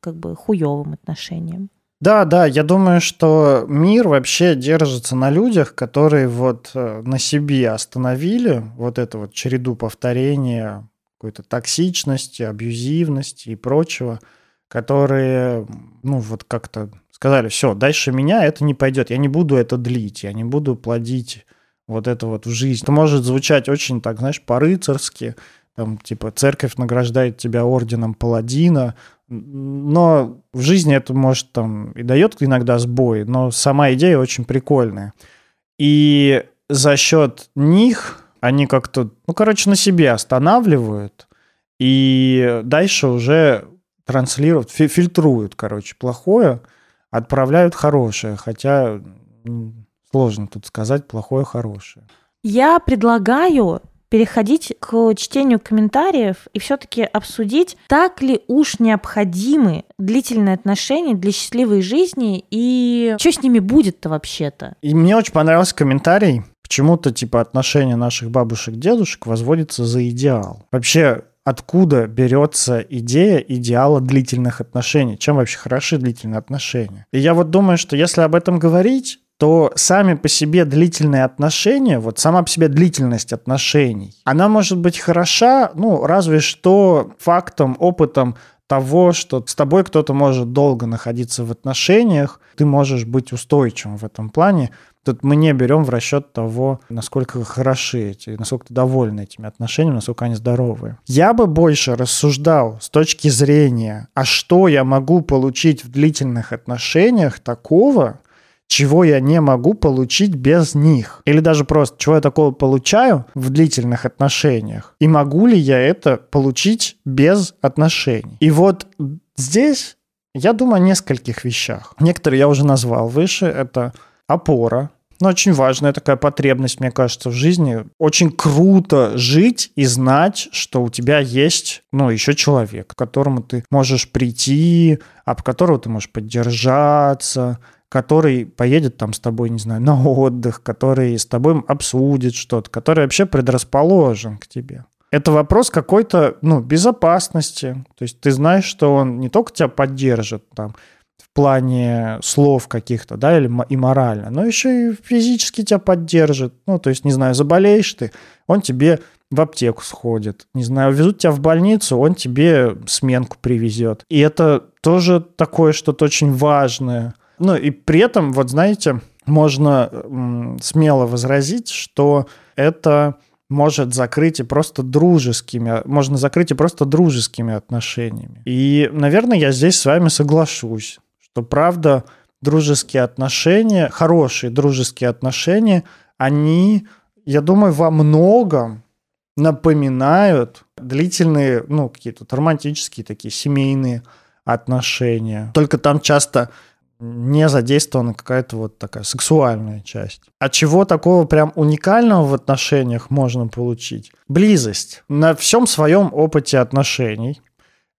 [SPEAKER 2] как бы хуевым отношением.
[SPEAKER 1] Да, да, я думаю, что мир вообще держится на людях, которые вот э, на себе остановили вот эту вот череду повторения какой-то токсичности, абьюзивности и прочего, которые, ну, вот как-то сказали, все, дальше меня это не пойдет, я не буду это длить, я не буду плодить вот это вот в жизнь. Это может звучать очень так, знаешь, по-рыцарски, там, типа, церковь награждает тебя орденом паладина, но в жизни это может там и дает иногда сбой, но сама идея очень прикольная. И за счет них они как-то, ну, короче, на себе останавливают, и дальше уже транслируют, фильтруют, короче, плохое, отправляют хорошее, хотя сложно тут сказать плохое, хорошее.
[SPEAKER 2] Я предлагаю переходить к чтению комментариев и все-таки обсудить, так ли уж необходимы длительные отношения для счастливой жизни и что с ними будет-то вообще-то.
[SPEAKER 1] И мне очень понравился комментарий Почему-то типа отношения наших бабушек-дедушек возводится за идеал. Вообще, откуда берется идея идеала длительных отношений? Чем вообще хороши длительные отношения? И я вот думаю, что если об этом говорить, то сами по себе длительные отношения, вот сама по себе длительность отношений, она может быть хороша, ну, разве что фактом, опытом того, что с тобой кто-то может долго находиться в отношениях, ты можешь быть устойчивым в этом плане, Тут мы не берем в расчет того, насколько хороши эти, насколько ты довольны этими отношениями, насколько они здоровые. Я бы больше рассуждал с точки зрения, а что я могу получить в длительных отношениях такого, чего я не могу получить без них. Или даже просто, чего я такого получаю в длительных отношениях. И могу ли я это получить без отношений. И вот здесь я думаю о нескольких вещах. Некоторые я уже назвал выше. Это опора. Ну, очень важная такая потребность, мне кажется, в жизни. Очень круто жить и знать, что у тебя есть, ну, еще человек, к которому ты можешь прийти, об которого ты можешь поддержаться, который поедет там с тобой, не знаю, на отдых, который с тобой обсудит что-то, который вообще предрасположен к тебе. Это вопрос какой-то, ну, безопасности. То есть ты знаешь, что он не только тебя поддержит, там, плане слов каких-то, да, или и морально, но еще и физически тебя поддержит. Ну, то есть, не знаю, заболеешь ты, он тебе в аптеку сходит, не знаю, везут тебя в больницу, он тебе сменку привезет. И это тоже такое что-то очень важное. Ну и при этом, вот знаете, можно смело возразить, что это может закрыть и просто дружескими, можно закрыть и просто дружескими отношениями. И, наверное, я здесь с вами соглашусь, что правда дружеские отношения, хорошие дружеские отношения, они, я думаю, во многом напоминают длительные, ну, какие-то романтические такие семейные отношения. Только там часто не задействована какая-то вот такая сексуальная часть. А чего такого прям уникального в отношениях можно получить? Близость. На всем своем опыте отношений,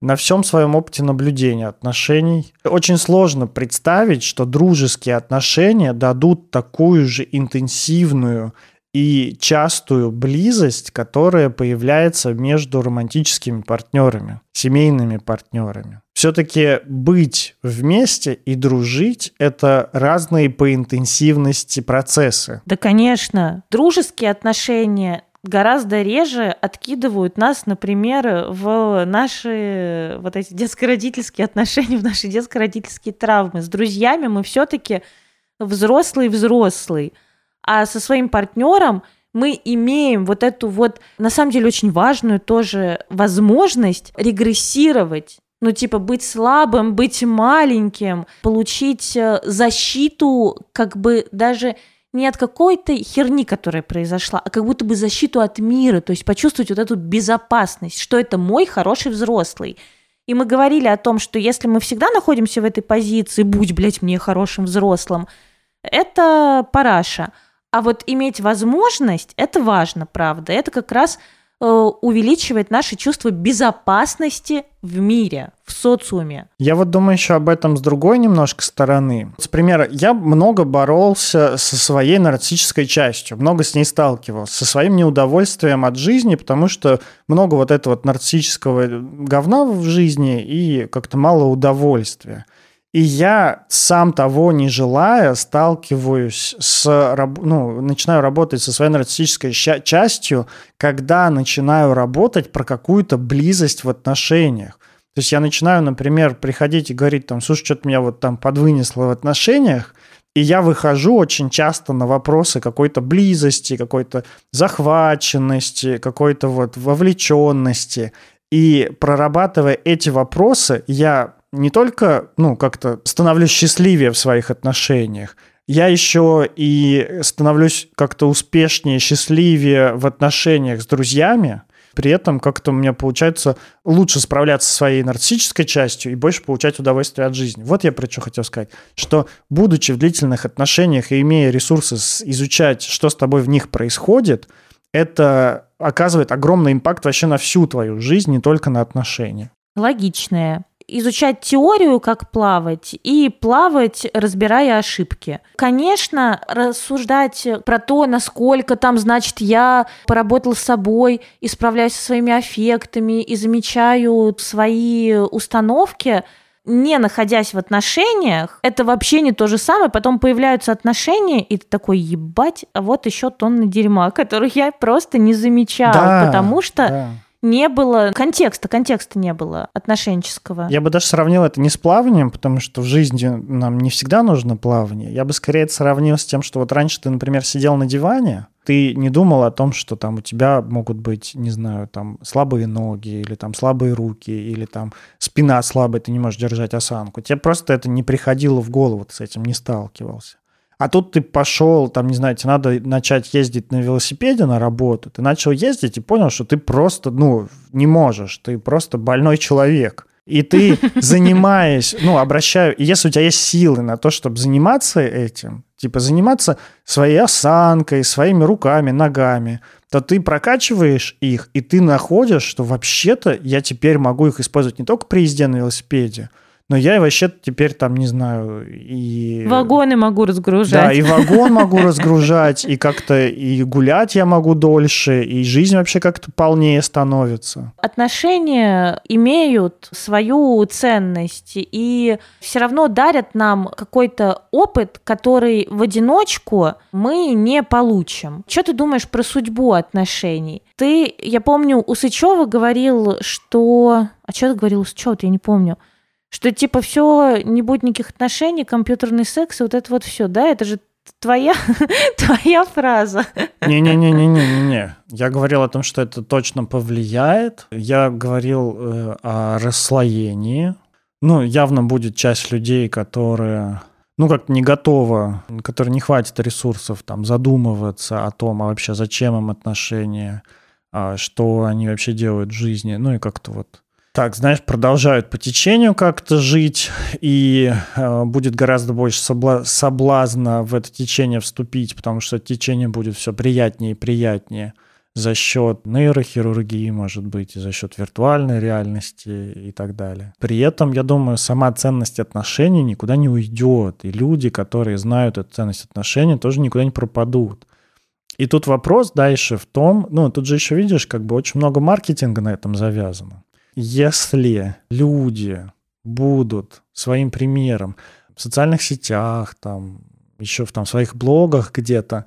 [SPEAKER 1] на всем своем опыте наблюдения отношений. Очень сложно представить, что дружеские отношения дадут такую же интенсивную и частую близость, которая появляется между романтическими партнерами, семейными партнерами. Все-таки быть вместе и дружить – это разные по интенсивности процессы.
[SPEAKER 2] Да, конечно. Дружеские отношения гораздо реже откидывают нас, например, в наши вот эти детско-родительские отношения, в наши детско-родительские травмы. С друзьями мы все-таки взрослый-взрослый а со своим партнером мы имеем вот эту вот, на самом деле, очень важную тоже возможность регрессировать ну, типа, быть слабым, быть маленьким, получить э, защиту, как бы даже не от какой-то херни, которая произошла, а как будто бы защиту от мира, то есть почувствовать вот эту безопасность, что это мой хороший взрослый. И мы говорили о том, что если мы всегда находимся в этой позиции, будь, блядь, мне хорошим взрослым, это параша. А вот иметь возможность, это важно, правда. Это как раз увеличивает наше чувство безопасности в мире, в социуме.
[SPEAKER 1] Я вот думаю еще об этом с другой немножко стороны. С примера, я много боролся со своей нарциссической частью, много с ней сталкивался, со своим неудовольствием от жизни, потому что много вот этого вот нарциссического говна в жизни и как-то мало удовольствия. И я, сам того не желая, сталкиваюсь с... Ну, начинаю работать со своей нарциссической частью, когда начинаю работать про какую-то близость в отношениях. То есть я начинаю, например, приходить и говорить там, слушай, что-то меня вот там подвынесло в отношениях, и я выхожу очень часто на вопросы какой-то близости, какой-то захваченности, какой-то вот вовлеченности. И прорабатывая эти вопросы, я не только, ну, как-то становлюсь счастливее в своих отношениях, я еще и становлюсь как-то успешнее, счастливее в отношениях с друзьями, при этом как-то у меня получается лучше справляться со своей нарциссической частью и больше получать удовольствие от жизни. Вот я про что хотел сказать. Что, будучи в длительных отношениях и имея ресурсы изучать, что с тобой в них происходит, это оказывает огромный импакт вообще на всю твою жизнь, не только на отношения.
[SPEAKER 2] Логичное изучать теорию, как плавать, и плавать, разбирая ошибки. Конечно, рассуждать про то, насколько там, значит, я поработал с собой, и справляюсь со своими аффектами, и замечаю свои установки, не находясь в отношениях, это вообще не то же самое. Потом появляются отношения, и ты такой, ебать, а вот еще тонны дерьма, которых я просто не замечал, да, потому что да не было контекста, контекста не было отношенческого.
[SPEAKER 1] Я бы даже сравнил это не с плаванием, потому что в жизни нам не всегда нужно плавание. Я бы скорее это сравнил с тем, что вот раньше ты, например, сидел на диване, ты не думал о том, что там у тебя могут быть, не знаю, там слабые ноги или там слабые руки или там спина слабая, ты не можешь держать осанку. Тебе просто это не приходило в голову, ты с этим не сталкивался. А тут ты пошел, там, не знаю, тебе надо начать ездить на велосипеде на работу, ты начал ездить и понял, что ты просто, ну, не можешь, ты просто больной человек. И ты, занимаясь, ну, обращаю, если у тебя есть силы на то, чтобы заниматься этим, типа заниматься своей осанкой, своими руками, ногами, то ты прокачиваешь их, и ты находишь, что вообще-то я теперь могу их использовать не только при езде на велосипеде, Но я вообще теперь там, не знаю, и...
[SPEAKER 2] Вагоны могу разгружать.
[SPEAKER 1] Да, и вагон могу разгружать, и как-то и гулять я могу дольше, и жизнь вообще как-то полнее становится.
[SPEAKER 2] Отношения имеют свою ценность, и все равно дарят нам какой-то опыт, который в одиночку мы не получим. Что ты думаешь про судьбу отношений? Ты, я помню, у Сычева говорил, что... А что ты говорил у Сычева, я не помню что типа все, не будет никаких отношений, компьютерный секс, и вот это вот все, да, это же твоя, твоя фраза.
[SPEAKER 1] Не-не-не-не-не-не. Я говорил о том, что это точно повлияет. Я говорил э, о расслоении. Ну, явно будет часть людей, которые ну, как не готова, которые не хватит ресурсов там задумываться о том, а вообще зачем им отношения, а что они вообще делают в жизни, ну и как-то вот так, знаешь, продолжают по течению как-то жить, и э, будет гораздо больше собла- соблазна в это течение вступить, потому что течение будет все приятнее и приятнее за счет нейрохирургии, может быть, и за счет виртуальной реальности и так далее. При этом, я думаю, сама ценность отношений никуда не уйдет, и люди, которые знают эту ценность отношений, тоже никуда не пропадут. И тут вопрос дальше в том, ну, тут же еще видишь, как бы очень много маркетинга на этом завязано. Если люди будут своим примером в социальных сетях, там, еще в там, своих блогах где-то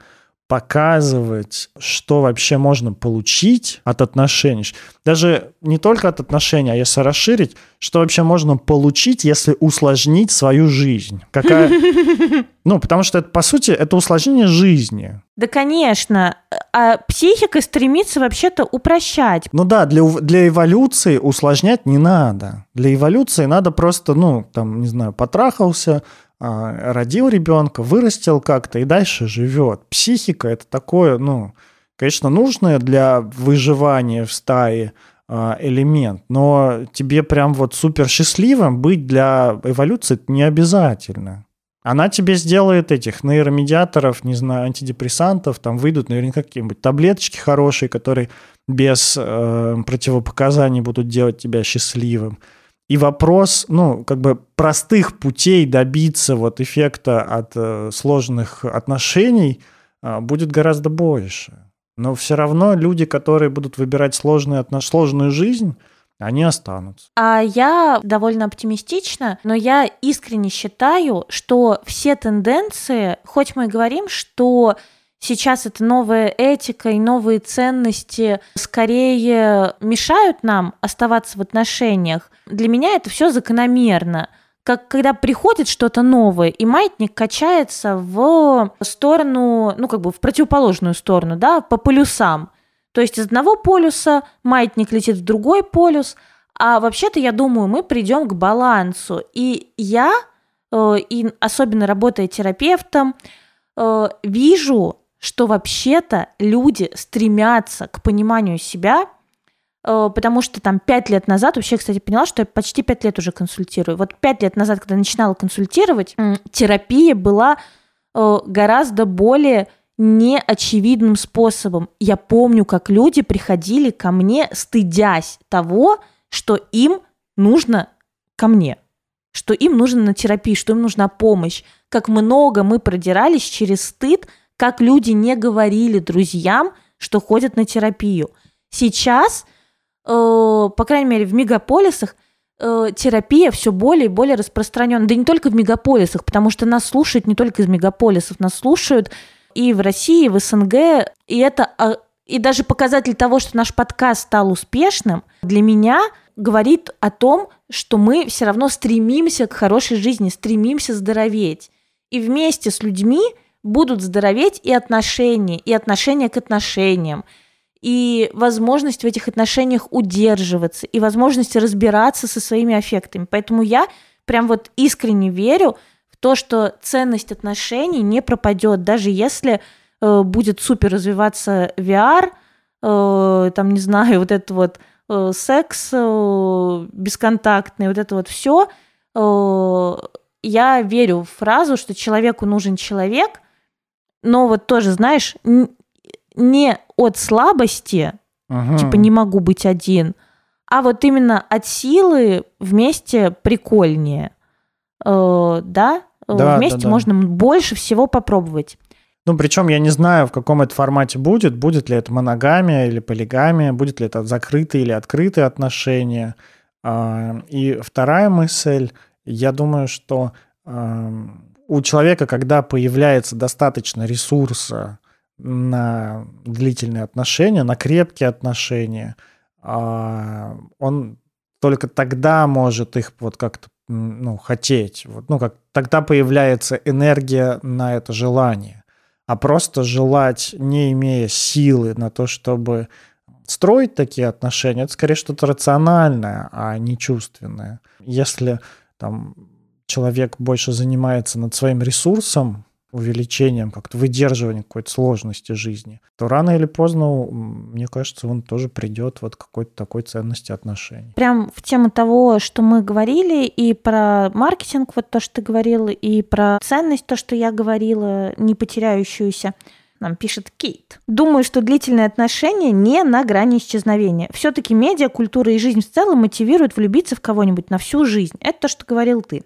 [SPEAKER 1] показывать, что вообще можно получить от отношений. Даже не только от отношений, а если расширить, что вообще можно получить, если усложнить свою жизнь. Какая... Ну, потому что это, по сути, это усложнение жизни.
[SPEAKER 2] Да, конечно. А психика стремится вообще-то упрощать.
[SPEAKER 1] Ну да, для, для эволюции усложнять не надо. Для эволюции надо просто, ну, там, не знаю, потрахался, родил ребенка, вырастил как-то и дальше живет. Психика это такое, ну, конечно, нужное для выживания в стае а, элемент, но тебе прям вот супер счастливым быть для эволюции не обязательно. Она тебе сделает этих нейромедиаторов, не знаю, антидепрессантов, там выйдут наверняка какие-нибудь таблеточки хорошие, которые без э, противопоказаний будут делать тебя счастливым. И вопрос, ну, как бы простых путей добиться вот эффекта от э, сложных отношений э, будет гораздо больше. Но все равно люди, которые будут выбирать сложные, сложную жизнь, они останутся.
[SPEAKER 2] А я довольно оптимистична, но я искренне считаю, что все тенденции, хоть мы и говорим, что сейчас это новая этика и новые ценности скорее мешают нам оставаться в отношениях, для меня это все закономерно. Как когда приходит что-то новое, и маятник качается в сторону, ну, как бы в противоположную сторону, да, по полюсам. То есть из одного полюса маятник летит в другой полюс, а вообще-то, я думаю, мы придем к балансу. И я, э, и особенно работая терапевтом, э, вижу что вообще-то люди стремятся к пониманию себя, э, потому что там пять лет назад, вообще, кстати, поняла, что я почти пять лет уже консультирую. Вот пять лет назад, когда начинала консультировать, терапия была э, гораздо более неочевидным способом. Я помню, как люди приходили ко мне, стыдясь того, что им нужно ко мне, что им нужно на терапию, что им нужна помощь. Как много мы продирались через стыд, как люди не говорили друзьям, что ходят на терапию. Сейчас, э, по крайней мере, в мегаполисах э, терапия все более и более распространена. Да не только в мегаполисах, потому что нас слушают не только из мегаполисов, нас слушают и в России, и в СНГ. И это а, и даже показатель того, что наш подкаст стал успешным, для меня говорит о том, что мы все равно стремимся к хорошей жизни, стремимся здороветь. И вместе с людьми будут здороветь и отношения, и отношения к отношениям, и возможность в этих отношениях удерживаться, и возможность разбираться со своими аффектами. Поэтому я прям вот искренне верю в то, что ценность отношений не пропадет, даже если э, будет супер развиваться VR, э, там, не знаю, вот это вот э, секс э, бесконтактный, вот это вот все. Э, я верю в фразу, что человеку нужен человек, но вот тоже, знаешь, не от слабости, ага. типа не могу быть один, а вот именно от силы вместе прикольнее. Э, да?
[SPEAKER 1] Да,
[SPEAKER 2] вместе
[SPEAKER 1] да, да.
[SPEAKER 2] можно больше всего попробовать.
[SPEAKER 1] Ну, причем я не знаю, в каком это формате будет. Будет ли это моногамия или полигамия, будет ли это закрытые или открытые отношения. А, и вторая мысль, я думаю, что у человека, когда появляется достаточно ресурса на длительные отношения, на крепкие отношения, а, он только тогда может их вот как-то ну, хотеть. Вот, ну, как, тогда появляется энергия на это желание а просто желать, не имея силы на то, чтобы строить такие отношения, это скорее что-то рациональное, а не чувственное. Если там человек больше занимается над своим ресурсом, увеличением, как-то выдерживанием какой-то сложности жизни, то рано или поздно, мне кажется, он тоже придет вот к какой-то такой ценности отношений.
[SPEAKER 2] Прям в тему того, что мы говорили, и про маркетинг, вот то, что ты говорила, и про ценность, то, что я говорила, не потеряющуюся. Нам пишет Кейт. Думаю, что длительные отношения не на грани исчезновения. Все-таки медиа, культура и жизнь в целом мотивируют влюбиться в кого-нибудь на всю жизнь. Это то, что говорил ты.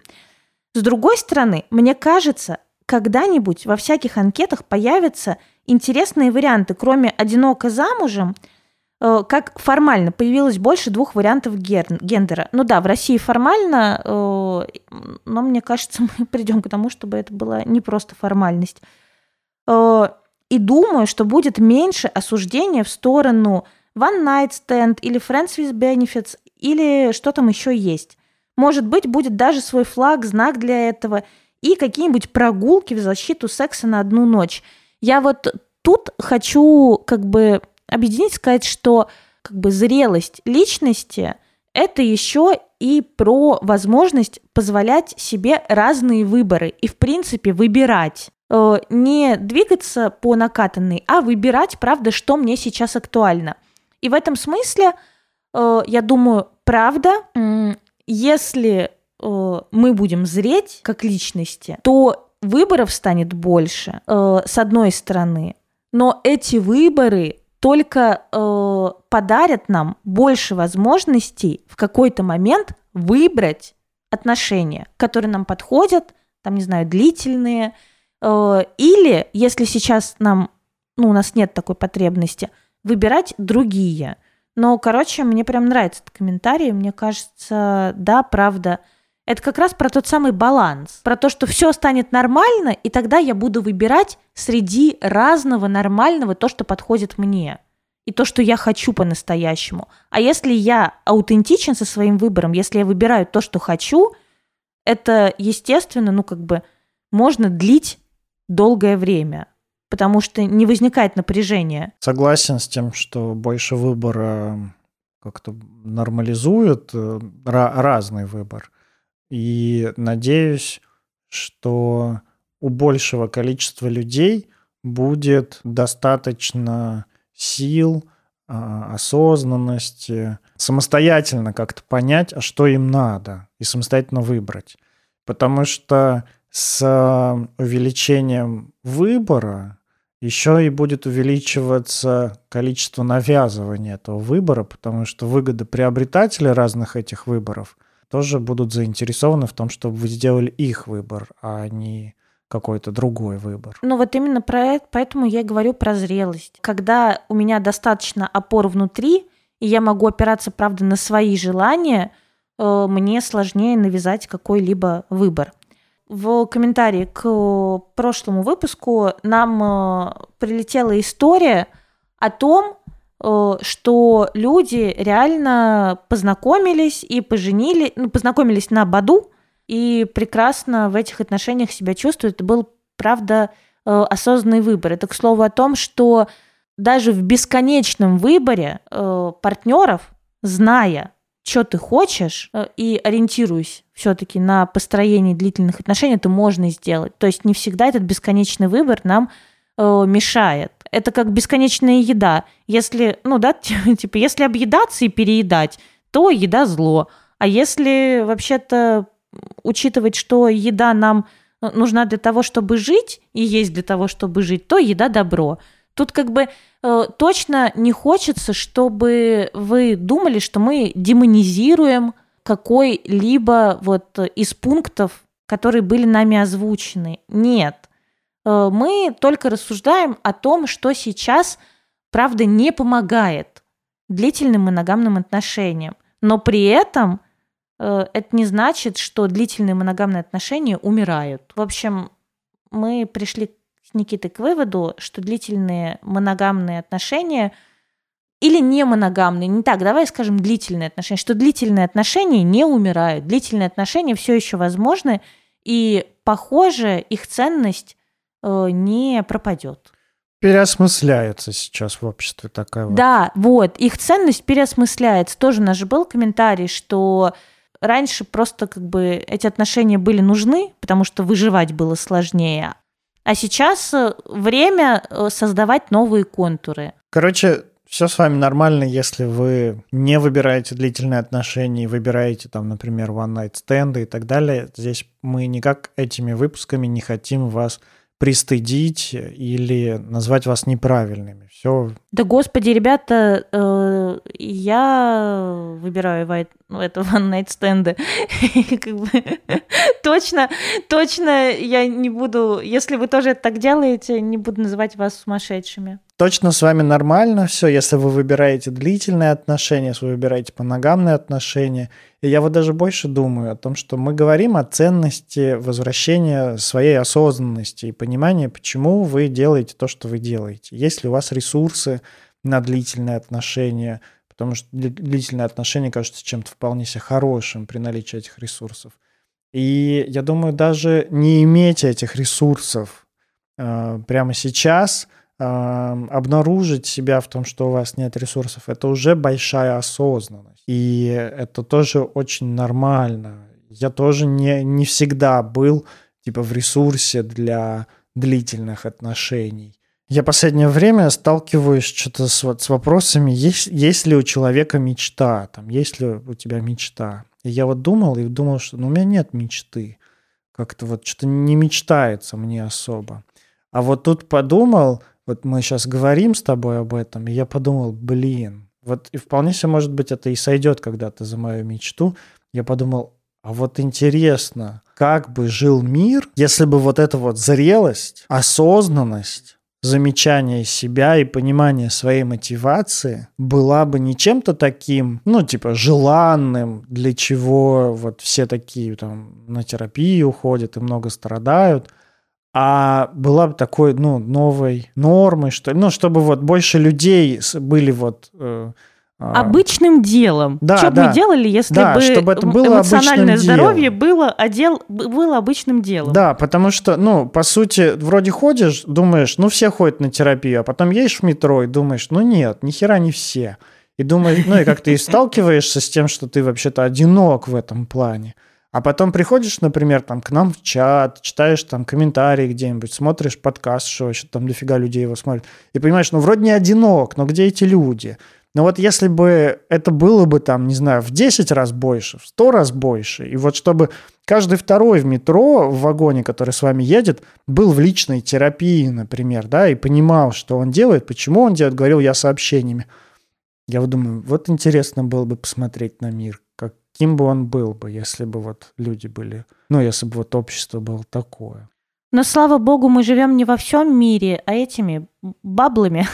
[SPEAKER 2] С другой стороны, мне кажется, когда-нибудь во всяких анкетах появятся интересные варианты, кроме «одиноко замужем», э, как формально появилось больше двух вариантов гендера. Ну да, в России формально, э, но мне кажется, мы придем к тому, чтобы это была не просто формальность. Э, и думаю, что будет меньше осуждения в сторону one night stand или friends with benefits или что там еще есть. Может быть, будет даже свой флаг, знак для этого – и какие-нибудь прогулки в защиту секса на одну ночь. Я вот тут хочу как бы объединить, сказать, что как бы зрелость личности – это еще и про возможность позволять себе разные выборы и, в принципе, выбирать. Э, не двигаться по накатанной, а выбирать, правда, что мне сейчас актуально. И в этом смысле, э, я думаю, правда, если Э, мы будем зреть как личности, то выборов станет больше, э, с одной стороны. Но эти выборы только э, подарят нам больше возможностей в какой-то момент выбрать отношения, которые нам подходят, там, не знаю, длительные, э, или, если сейчас нам, ну, у нас нет такой потребности, выбирать другие. Но, короче, мне прям нравится этот комментарий, мне кажется, да, правда, это как раз про тот самый баланс, про то, что все станет нормально, и тогда я буду выбирать среди разного нормального то, что подходит мне, и то, что я хочу по-настоящему. А если я аутентичен со своим выбором, если я выбираю то, что хочу, это, естественно, ну как бы можно длить долгое время, потому что не возникает напряжения.
[SPEAKER 1] Согласен с тем, что больше выбора как-то нормализует э, разный выбор. И надеюсь, что у большего количества людей будет достаточно сил, а, осознанности, самостоятельно как-то понять, а что им надо, и самостоятельно выбрать. Потому что с увеличением выбора еще и будет увеличиваться количество навязывания этого выбора, потому что выгода приобретателя разных этих выборов – тоже будут заинтересованы в том, чтобы вы сделали их выбор, а не какой-то другой выбор.
[SPEAKER 2] Ну вот именно про это, поэтому я говорю про зрелость. Когда у меня достаточно опор внутри, и я могу опираться, правда, на свои желания, э, мне сложнее навязать какой-либо выбор. В комментарии к прошлому выпуску нам э, прилетела история о том, Э, что люди реально познакомились и поженили, ну, познакомились на Баду и прекрасно в этих отношениях себя чувствуют. Это был, правда, э, осознанный выбор. Это, к слову, о том, что даже в бесконечном выборе партнеров, зная, что ты хочешь, и ориентируясь все-таки на построение длительных отношений, это можно сделать. То есть не всегда этот бесконечный выбор нам мешает это как бесконечная еда. Если, ну да, типа, если объедаться и переедать, то еда зло. А если вообще-то учитывать, что еда нам э, нужна для того, чтобы жить, и есть для того, чтобы жить, то еда добро. Тут как бы э, точно не хочется, чтобы вы думали, что мы демонизируем какой-либо вот из пунктов, которые были нами озвучены. Нет. Э, мы только рассуждаем о том, что сейчас, правда, не помогает длительным моногамным отношениям. Но при этом э, это не значит, что длительные моногамные отношения умирают. В общем, мы пришли с Никитой к выводу, что длительные моногамные отношения или не моногамные, не так, давай скажем длительные отношения, что длительные отношения не умирают, длительные отношения все еще возможны, и, похоже, их ценность э, не пропадет.
[SPEAKER 1] Переосмысляется сейчас в обществе такая вот.
[SPEAKER 2] Да, вот, их ценность переосмысляется. Тоже у нас же был комментарий, что раньше просто как бы эти отношения были нужны, потому что выживать было сложнее, а сейчас э, время э, создавать новые контуры.
[SPEAKER 1] Короче, все с вами нормально, если вы не выбираете длительные отношения, выбираете там, например, one-night стенды и так далее. Здесь мы никак этими выпусками не хотим вас пристыдить или назвать вас неправильными. Все.
[SPEAKER 2] Да господи, ребята, э, я выбираю white, ну, это one night точно, точно я не буду, если вы тоже так делаете, не буду называть вас сумасшедшими
[SPEAKER 1] точно с вами нормально все, если вы выбираете длительные отношения, если вы выбираете моногамные отношения. И я вот даже больше думаю о том, что мы говорим о ценности возвращения своей осознанности и понимания, почему вы делаете то, что вы делаете. Есть ли у вас ресурсы на длительные отношения, потому что длительные отношения кажутся чем-то вполне себе хорошим при наличии этих ресурсов. И я думаю, даже не иметь этих ресурсов э, прямо сейчас – обнаружить себя в том, что у вас нет ресурсов, это уже большая осознанность. И это тоже очень нормально. Я тоже не, не всегда был типа в ресурсе для длительных отношений. Я последнее время сталкиваюсь что-то с, вот, с вопросами, есть, есть ли у человека мечта, там, есть ли у тебя мечта. И я вот думал и думал, что ну, у меня нет мечты. Как-то вот что-то не мечтается мне особо. А вот тут подумал, вот мы сейчас говорим с тобой об этом, и я подумал, блин, вот и вполне себе, может быть, это и сойдет когда-то за мою мечту. Я подумал, а вот интересно, как бы жил мир, если бы вот эта вот зрелость, осознанность, замечание себя и понимание своей мотивации была бы не чем-то таким, ну, типа, желанным, для чего вот все такие там на терапию уходят и много страдают – а была бы такой, ну, новой нормой, что ли, ну, чтобы вот больше людей были вот... Э,
[SPEAKER 2] а, обычным делом.
[SPEAKER 1] Да,
[SPEAKER 2] что
[SPEAKER 1] да.
[SPEAKER 2] бы мы делали, если
[SPEAKER 1] да,
[SPEAKER 2] бы
[SPEAKER 1] чтобы это было
[SPEAKER 2] эмоциональное здоровье делом. было, одел, было обычным делом?
[SPEAKER 1] Да, потому что, ну, по сути, вроде ходишь, думаешь, ну, все ходят на терапию, а потом едешь в метро и думаешь, ну, нет, ни хера не все. И думаешь, ну, и как ты сталкиваешься с тем, что ты вообще-то одинок в этом плане. А потом приходишь, например, там к нам в чат, читаешь там комментарии где-нибудь, смотришь подкаст, что вообще там дофига людей его смотрят, и понимаешь, ну вроде не одинок, но где эти люди? Но вот если бы это было бы там, не знаю, в 10 раз больше, в 100 раз больше, и вот чтобы каждый второй в метро, в вагоне, который с вами едет, был в личной терапии, например, да, и понимал, что он делает, почему он делает, говорил я сообщениями. Я вот думаю, вот интересно было бы посмотреть на мир, каким бы он был бы, если бы вот люди были, ну, если бы вот общество было такое.
[SPEAKER 2] Но слава богу, мы живем не во всем мире, а этими баблами,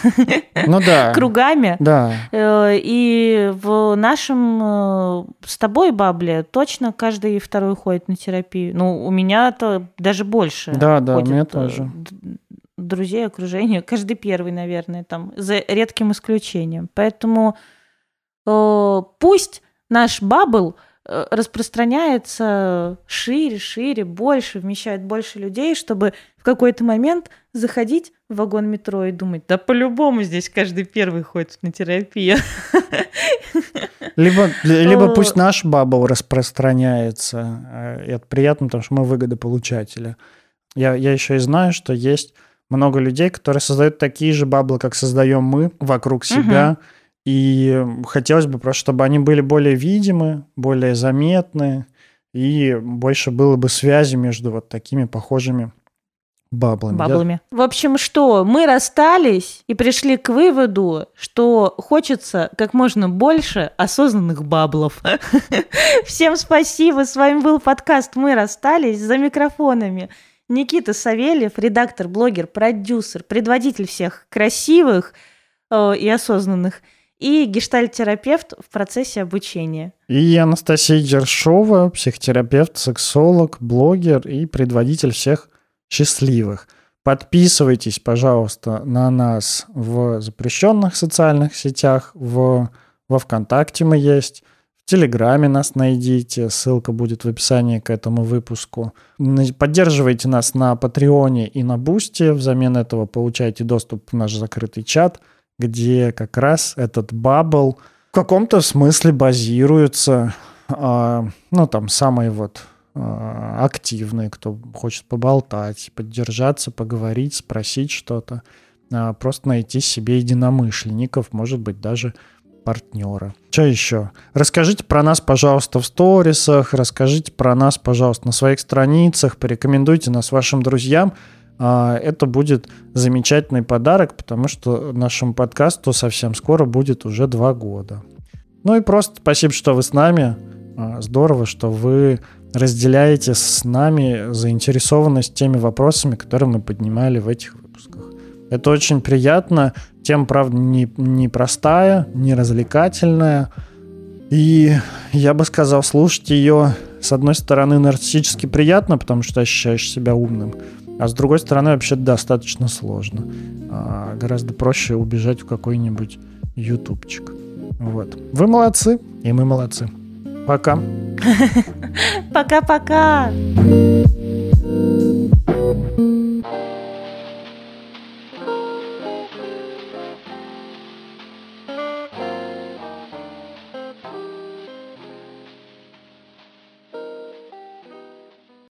[SPEAKER 1] ну, да.
[SPEAKER 2] кругами.
[SPEAKER 1] Да.
[SPEAKER 2] Э, и в нашем э, с тобой бабле точно каждый второй ходит на терапию. Ну, у меня-то даже больше.
[SPEAKER 1] Да, да, у меня э, тоже.
[SPEAKER 2] Друзей, окружение. Каждый первый, наверное, там, за редким исключением. Поэтому пусть наш бабл э, распространяется шире, шире, больше, вмещает больше людей, чтобы в какой-то момент заходить в вагон метро и думать, да по-любому здесь каждый первый ходит на терапию.
[SPEAKER 1] Либо, либо пусть наш бабл распространяется. Э, и это приятно, потому что мы выгодополучатели. Я, я еще и знаю, что есть много людей, которые создают такие же баблы, как создаем мы вокруг себя. Угу и хотелось бы просто, чтобы они были более видимы, более заметны, и больше было бы связи между вот такими похожими Баблами.
[SPEAKER 2] Баблами. Я... В общем, что мы расстались и пришли к выводу, что хочется как можно больше осознанных баблов. Всем спасибо. С вами был подкаст «Мы расстались» за микрофонами. Никита Савельев, редактор, блогер, продюсер, предводитель всех красивых э, и осознанных – и гештальтерапевт в процессе обучения.
[SPEAKER 1] И Анастасия Дершова, психотерапевт, сексолог, блогер и предводитель всех счастливых. Подписывайтесь, пожалуйста, на нас в запрещенных социальных сетях, в, во ВКонтакте мы есть, в Телеграме нас найдите, ссылка будет в описании к этому выпуску. Поддерживайте нас на Патреоне и на Бусте, взамен этого получайте доступ в наш закрытый чат – где как раз этот бабл в каком-то смысле базируется, э, ну, там, самые вот э, активные, кто хочет поболтать, поддержаться, поговорить, спросить что-то, э, просто найти себе единомышленников, может быть, даже партнера. Что еще? Расскажите про нас, пожалуйста, в сторисах, расскажите про нас, пожалуйста, на своих страницах, порекомендуйте нас вашим друзьям – а, это будет замечательный подарок, потому что нашему подкасту совсем скоро будет уже два года. Ну и просто спасибо, что вы с нами. А, здорово, что вы разделяете с нами заинтересованность теми вопросами, которые мы поднимали в этих выпусках. Это очень приятно. Тема, правда, не, не простая, не развлекательная. И я бы сказал, слушать ее, с одной стороны, нарциссически приятно, потому что ощущаешь себя умным. А с другой стороны, вообще достаточно сложно. А, гораздо проще убежать в какой-нибудь ютубчик. Вот. Вы молодцы, и мы молодцы. Пока.
[SPEAKER 2] Пока-пока.